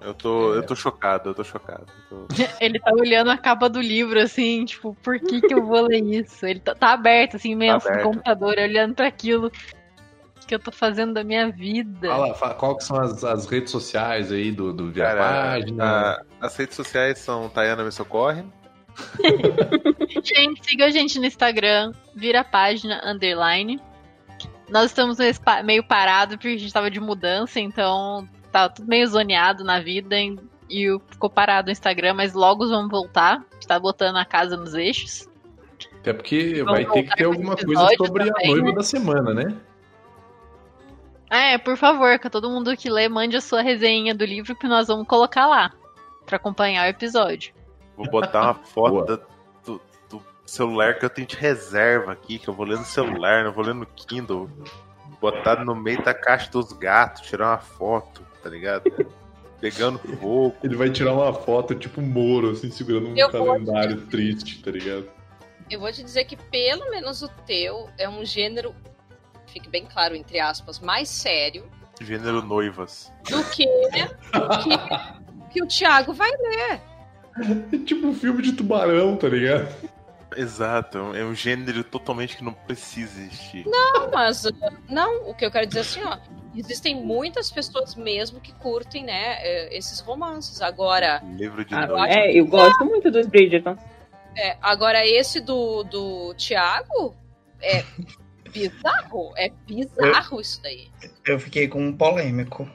Eu tô, eu tô chocado, eu tô chocado. Eu tô- Ele tá olhando a capa do livro, assim, tipo, por que que eu vou ler isso? Ele tá, tá aberto, assim, imenso Tá aberto. no computador, olhando pra aquilo que eu tô fazendo da minha vida. Fala, fala qual que são as, as redes sociais aí do, do Via Cara, Página. a- as redes sociais são Tayana Me Socorre. Gente, siga a gente no Instagram, vira a página, underline. Nós estamos meio parado porque a gente tava de mudança, então tá tudo meio zoneado na vida e, e o- ficou parado no Instagram, mas logo vamos voltar. A tá botando a casa nos eixos. Até porque Vamos vai ter que ter alguma coisa sobre a também, noiva né? da semana, né? É, por favor, que todo mundo que lê mande a sua resenha do livro que nós vamos colocar lá pra acompanhar o episódio. Vou botar uma foto do, do celular que eu tenho de reserva aqui, que eu vou ler no celular, não vou ler no Kindle. Botar no meio da caixa dos gatos, tirar uma foto, tá ligado? Pegando fogo. Ele vai tirar uma foto tipo Moro, assim, segurando um Eu vou- calendário triste, tá ligado? Eu vou te dizer que pelo menos o teu é um gênero, fique bem claro, entre aspas, mais sério Gênero noivas. do que que, que o Thiago vai ler. É tipo um filme de tubarão, tá ligado? Exato, é um gênero totalmente que não precisa existir. Não, mas uh, não, o que eu quero dizer é assim, ó, existem muitas pessoas mesmo que curtem, né, eh, esses romances. Agora, Livro de Ah, noiva. é, eu gosto muito dos Bridgerton. é, agora esse do do Thiago é bizarro, é bizarro isso daí. Eu fiquei com um polêmico.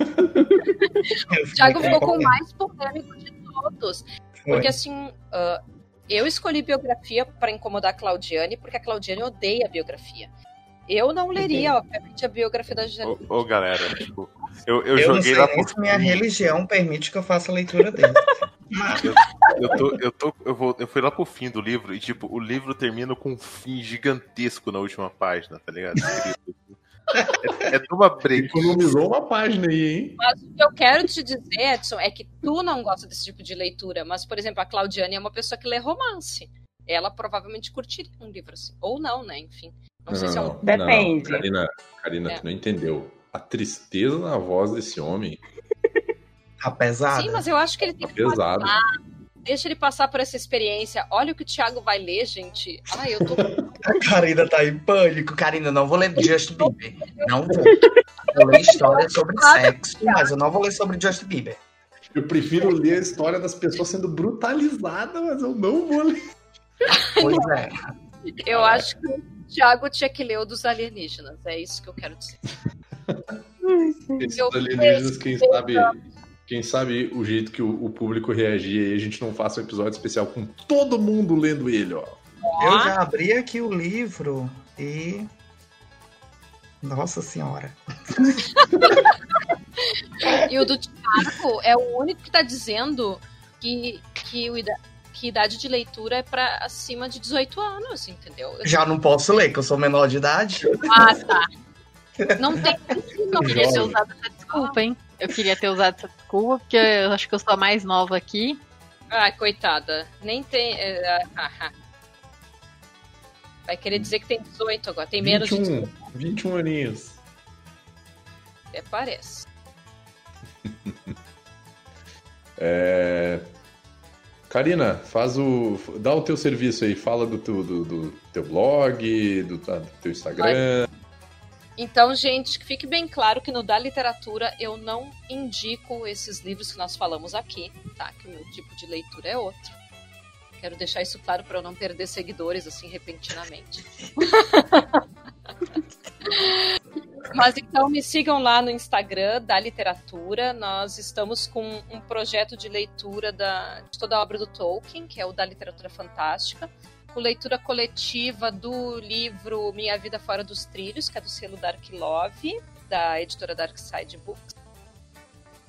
Eu O Thiago ficou com o polêmico. mais polêmico de todos. Foi. Porque assim, ah, eu escolhi biografia pra incomodar a Claudiane, porque a Claudiane odeia biografia. Eu não leria, obviamente, a biografia da Gisele. Ô, ô, galera, tipo, eu, eu, Eu, não joguei sei lá nem se minha religião permite que eu faça a leitura dele. Mas Eu, tô, eu, tô, eu, vou, eu fui lá pro fim do livro e, tipo, o livro termina com um fim gigantesco na última página, tá ligado? É, de uma break. Economizou uma página aí, hein? Mas o que eu quero te dizer, Edson, é que tu não gosta desse tipo de leitura. Mas, por exemplo, a Claudiane é uma pessoa que lê romance. Ela provavelmente curtiria um livro assim. Ou não, né? Enfim. Não, sei se é um. Depende. Karina, Karina, É. tu não entendeu. A tristeza na voz desse homem tá pesada. Sim, mas eu acho que ele tem tá que pesado. Deixa ele passar por essa experiência. Olha o que o Thiago vai ler, gente. Ai, eu tô. A Karina tá em pânico. Karina, não vou ler Justin Bieber. Não vou. Eu leio história sobre sexo, mas eu não vou ler sobre Justin Bieber. Eu prefiro ler a história das pessoas sendo brutalizadas, mas eu não vou ler. Pois é. Eu acho que o Thiago tinha que ler o dos alienígenas. É isso que eu quero dizer. Esses alienígenas, quem sabe, quem sabe o jeito que o, o público reagir aí, a gente não faça um episódio especial com todo mundo lendo ele, ó. Eu já abri aqui o livro e. Nossa senhora. E o do Thiago é o único que tá dizendo que, que, o ida- que idade de leitura é pra acima de 18 anos, entendeu? Eu- Já não posso ler, que eu sou menor de idade. Ah, tá. Não tem. Não Queria Jovem. usado essa desculpa, hein? Eu queria ter usado essa desculpa, porque eu acho que eu sou a mais nova aqui. Ai, coitada. Nem tem. é, ah, ah. Vai querer dizer que tem 18 agora. Tem menos de 21, 18. 21 aninhos. Até parece. É... Karina, faz o. dá o teu serviço aí, fala do teu, do, do teu blog, do, do teu Instagram. Então, gente, que fique bem claro que no Da Literatura eu não indico esses livros que nós falamos aqui, tá? Que o meu tipo de leitura é outro. Quero deixar isso claro para eu não perder seguidores assim repentinamente. Mas então me sigam lá no Instagram da literatura. Nós estamos com um projeto de leitura da, de toda a obra do Tolkien, que é o da literatura fantástica, com leitura coletiva do livro Minha Vida Fora dos Trilhos, que é do selo Dark Love, da editora Dark Side Books.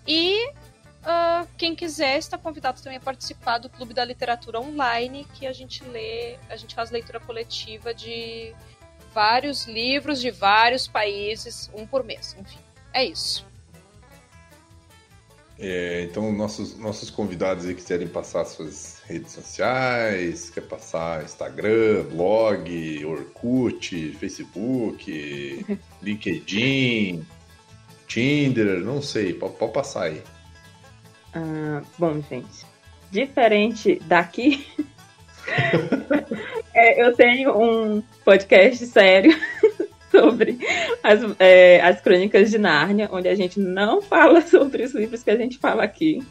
E ah, quem quiser está convidado também a participar do Clube da Literatura Online, que a gente lê, a gente faz leitura coletiva de vários livros de vários países, um por mês. Enfim, é isso. É, então, nossos, nossos convidados aí quiserem passar suas redes sociais, quer passar Instagram, blog, Orkut, Facebook, LinkedIn, Tinder, não sei, pode, pode passar aí. Ah, bom, gente, diferente daqui, é, eu tenho um podcast sério sobre as, é, as crônicas de Nárnia, onde a gente não fala sobre os livros que a gente fala aqui.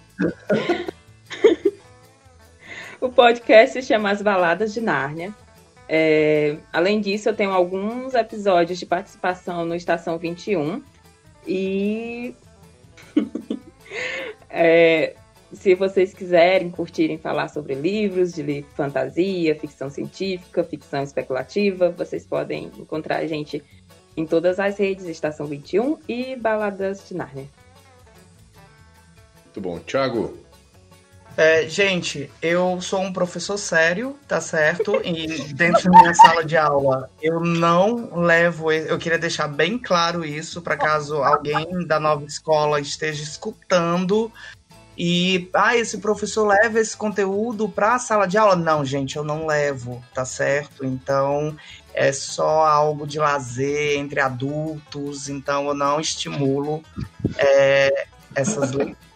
O podcast se chama As Baladas de Nárnia. É, além disso, eu tenho alguns episódios de participação no Estação 21. E é, se vocês quiserem curtirem falar sobre livros de fantasia, ficção científica, ficção especulativa, vocês podem encontrar a gente em todas as redes Estação 21 e Baladas de Nárnia. Muito bom. Thiago, É, gente, eu sou um professor sério, tá certo? E dentro da minha sala de aula, eu não levo. Eu queria deixar bem claro isso, para caso alguém da nova escola esteja escutando e, ah, esse professor leva esse conteúdo para a sala de aula. Não, gente, eu não levo, tá certo? Então, é só algo de lazer entre adultos, então eu não estimulo é, essas leituras.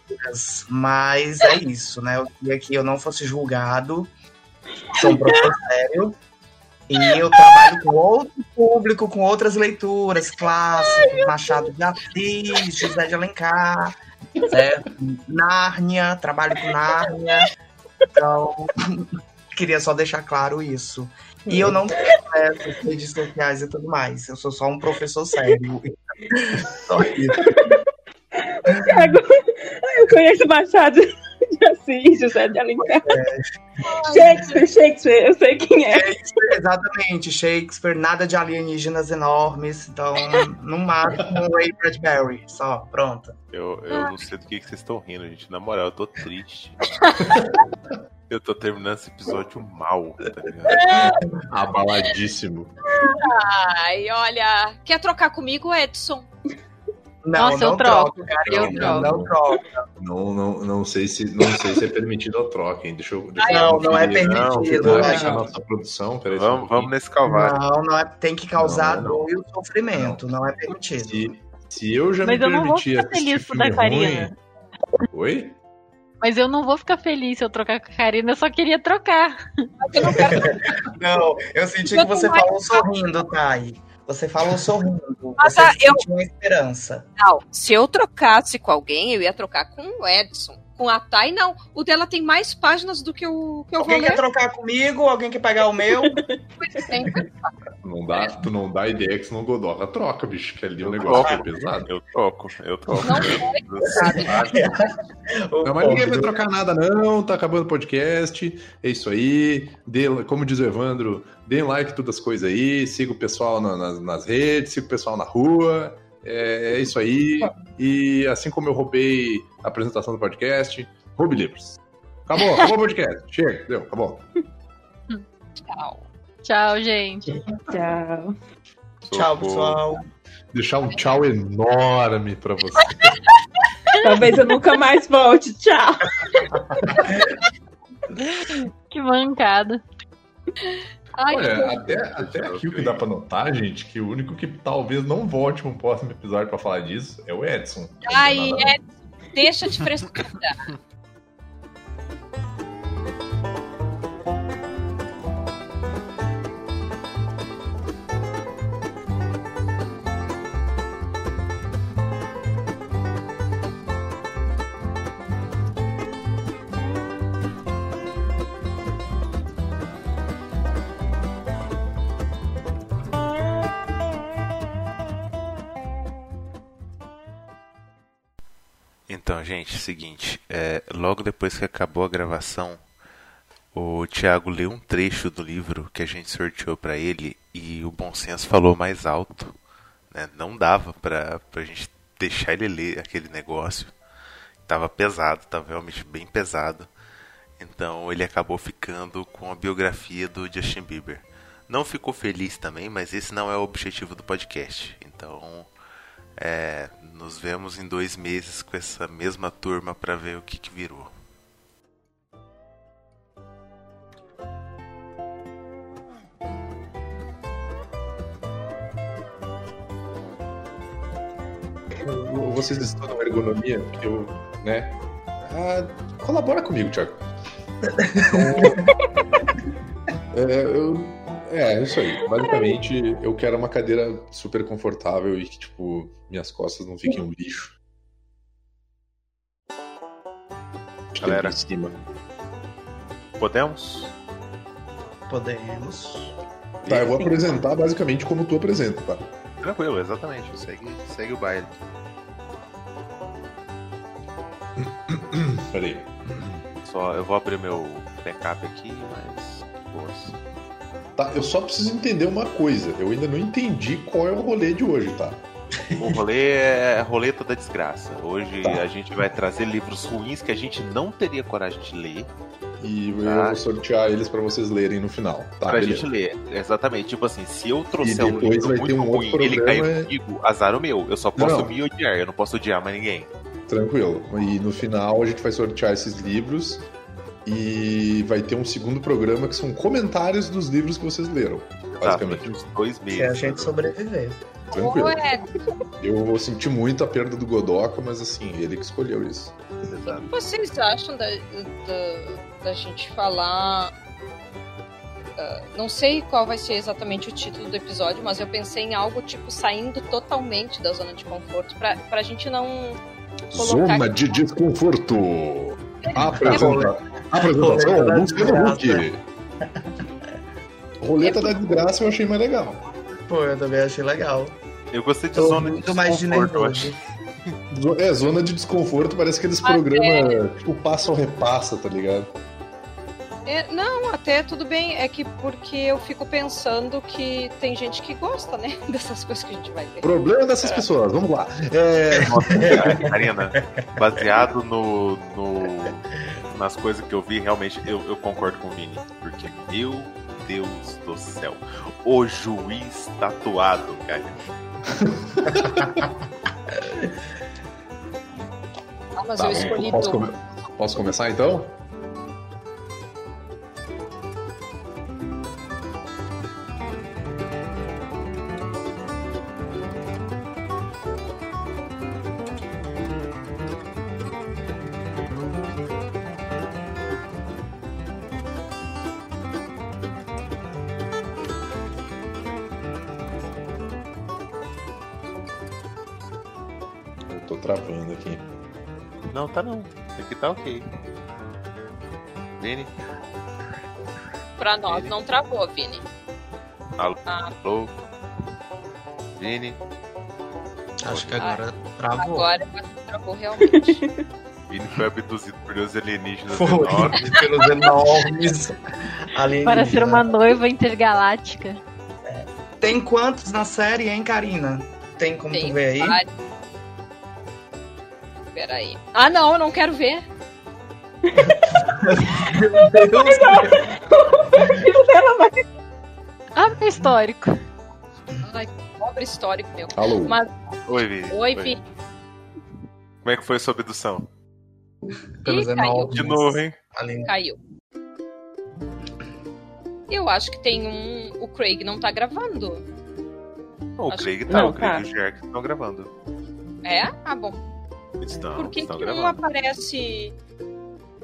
Mas é isso, né? Eu queria que eu não fosse julgado. Sou um professor sério. E eu trabalho com outro público, com outras leituras clássicas, Machado de Assis, José de Alencar, certo? Nárnia, trabalho com Nárnia. Então, queria só deixar claro isso. E eu não tenho essas redes sociais e tudo mais. Eu sou só um professor sério. Só isso. Thiago, eu conheço Machado de Assis, José de Alencar. Shakespeare, Shakespeare, eu sei quem é. Shakespeare, exatamente, Shakespeare, nada de alienígenas enormes, então, no máximo, Ray Bradbury, só, pronto. Eu, eu não sei do que, que vocês estão rindo, gente. Na moral, eu tô triste. eu tô terminando esse episódio mal, tá ligado? abaladíssimo. Ai, olha, quer trocar comigo, Edson? Não, Nossa, eu não troco, troco, cara, eu não, troco. não troco. Não, não, não, sei se, não sei se é permitido a troca, hein? Deixa eu. Deixa eu Não, não é permitido, Não, não. a nossa produção. Peraí, só um Vamos, vamos nesse calvário. Não, não é, tem que causar Não, não. dor e sofrimento, não, é permitido. Se, se eu já Mas me eu não vou permitir ficar feliz por dar Karina. ruim- Oi? Mas eu não vou ficar feliz se eu trocar com a Karina, eu só queria trocar. Eu não quero Não, eu senti que você falou sorrindo, Thay. Você falou sorrindo. Mas, Você eu- uma esperança. Não, se eu trocasse com alguém, eu ia trocar com o Edson. Com a Thay, não. O dela tem mais páginas do que o que eu vou Alguém quer trocar comigo? Alguém quer pegar o meu? Sempre. Não dá, tu não dá ideia que senão Godoka troca, bicho, que ali o negócio é pesado. Eu toco, eu toco. Não Não, mas ninguém vai trocar nada, não. Tá acabando o podcast. É isso aí. Dê, como diz o Evandro, deem like em todas as coisas aí. Siga o pessoal na- nas, nas redes, siga o pessoal na rua. É, é isso aí. E assim como eu roubei apresentação do podcast, roube livros. Acabou, acabou o podcast. Chega, deu, acabou. Tchau. Tchau, gente. Tchau. Tchau, pessoal. Deixar um tchau enorme pra você. Talvez eu nunca mais volte. Tchau. Que mancada. Ai, Olha, até, até aqui o que dá pra notar, gente, que o único que talvez não volte pro próximo episódio pra falar disso é o Edson. ai, é, deixa de frescura. Então, gente, seguinte, é, logo depois que acabou a gravação, o Thiago leu um trecho do livro que a gente sorteou pra ele e o bom senso falou mais alto. Né? Não dava pra, pra gente deixar ele ler aquele negócio. Tava pesado, tava realmente bem pesado. Então ele acabou ficando com a biografia do Justin Bieber. Não ficou feliz também, mas esse não é o objetivo do podcast. Então é, nos vemos em dois meses com essa mesma turma para ver o que, que virou. Vocês estudam ergonomia, que eu, né? Ah, colabora comigo, Thiago. é, eu, é, isso aí. Basicamente, eu quero uma cadeira super confortável e que, tipo, minhas costas não fiquem um lixo. Galera. Em cima. Podemos? Podemos. Tá, eu vou apresentar basicamente como tu apresenta, tá? Tranquilo, exatamente. Segue, segue o baile. Peraí. Só eu vou abrir meu backup aqui, mas boas. Tá, eu só preciso entender uma coisa. Eu ainda não entendi qual é o rolê de hoje, tá? O rolê é roleta da desgraça. Hoje Tá. a gente vai trazer livros ruins que a gente não teria coragem de ler E eu Tá. vou sortear eles pra vocês lerem no final. Tá, pra beleza. gente ler. Exatamente. Tipo assim, se eu trouxer E um livro muito um ruim outro ele cair programa- comigo, azar o meu. Eu só posso Não. me odiar, eu não posso odiar mais ninguém. Tranquilo. E no final a gente vai sortear esses livros e vai ter um segundo programa que são comentários dos livros que vocês leram. Basicamente. Uns dois meses. Se a gente sobreviver. Tranquilo. Ué, Eu vou sentir muito a perda do Godoka, mas assim, ele que escolheu isso. Exato. o que vocês acham da, da, da gente falar. ah, não sei qual vai ser exatamente o título do episódio, mas eu pensei em algo tipo saindo totalmente da zona de conforto, pra, pra gente não. Zona de desconforto. Apresenta... Roleta Apresentação, da Luciano Huck. desgraça. Roleta da desgraça eu achei mais legal. Pô, eu também achei legal. Eu gostei de Tô zona de muito mais de desconforto. Zo- É, zona de desconforto, parece aqueles Ah, programas tipo passa ou repassa, tá ligado? É, não, até tudo bem, é que porque eu fico pensando que tem gente que gosta, né? Dessas coisas que a gente vai ver. Problema dessas pessoas, vamos lá. É, Nossa, Karina, baseado no, no- nas coisas que eu vi, realmente eu, eu concordo com o Vini. Porque, meu Deus do céu, o juiz tatuado, cara. Ah, mas tá, eu escolhi posso, come- posso começar então? Travando aqui. Não, tá não. Aqui tá ok. Vini, Pra nós não travou, Vini. alô, Ah, alô. Vini, Acho que agora travou. agora travou realmente. Vini foi abduzido por Deus alienígenas Foi enormes. pelos enormes alienígenas. Para ser uma noiva intergaláctica. Tem quantos na série, hein, Karina? Tem como Tem tu ver aí? vários. Peraí. Ah, não, eu não quero ver. Abre o histórico. Ai, pobre histórico meu. Alô? Mas, Oi, Vini. oi. Como é que foi a sua abdução? Pelos Ih, caiu. De novo, hein? Caiu. Eu acho que tem um. O Craig não tá gravando. Não, o Acho- Craig tá, Não, o Craig tá. e o Jerk estão gravando. É? Ah, bom. Eles estão, Por que, estão que um aparece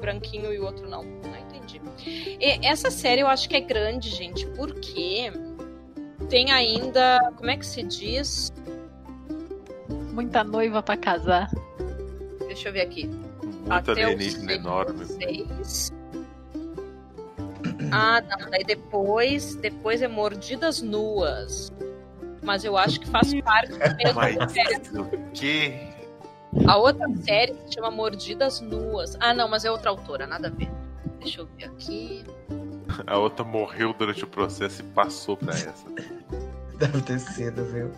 branquinho e o outro não? Não entendi. E essa série eu acho que é grande, gente, porque tem ainda. Como é que se diz? Muita noiva pra casar. Deixa eu ver aqui. Muito Até o alienígena enorme. seis. Ah, não. Daí depois, depois é Mordidas Nuas. Mas eu acho que faz parte da mesma Mas o quê? A outra série se chama Mordidas Nuas. Ah, não, mas é outra autora, nada a ver. Deixa eu ver aqui. A outra morreu durante o processo e passou pra essa. Deve ter sido, viu?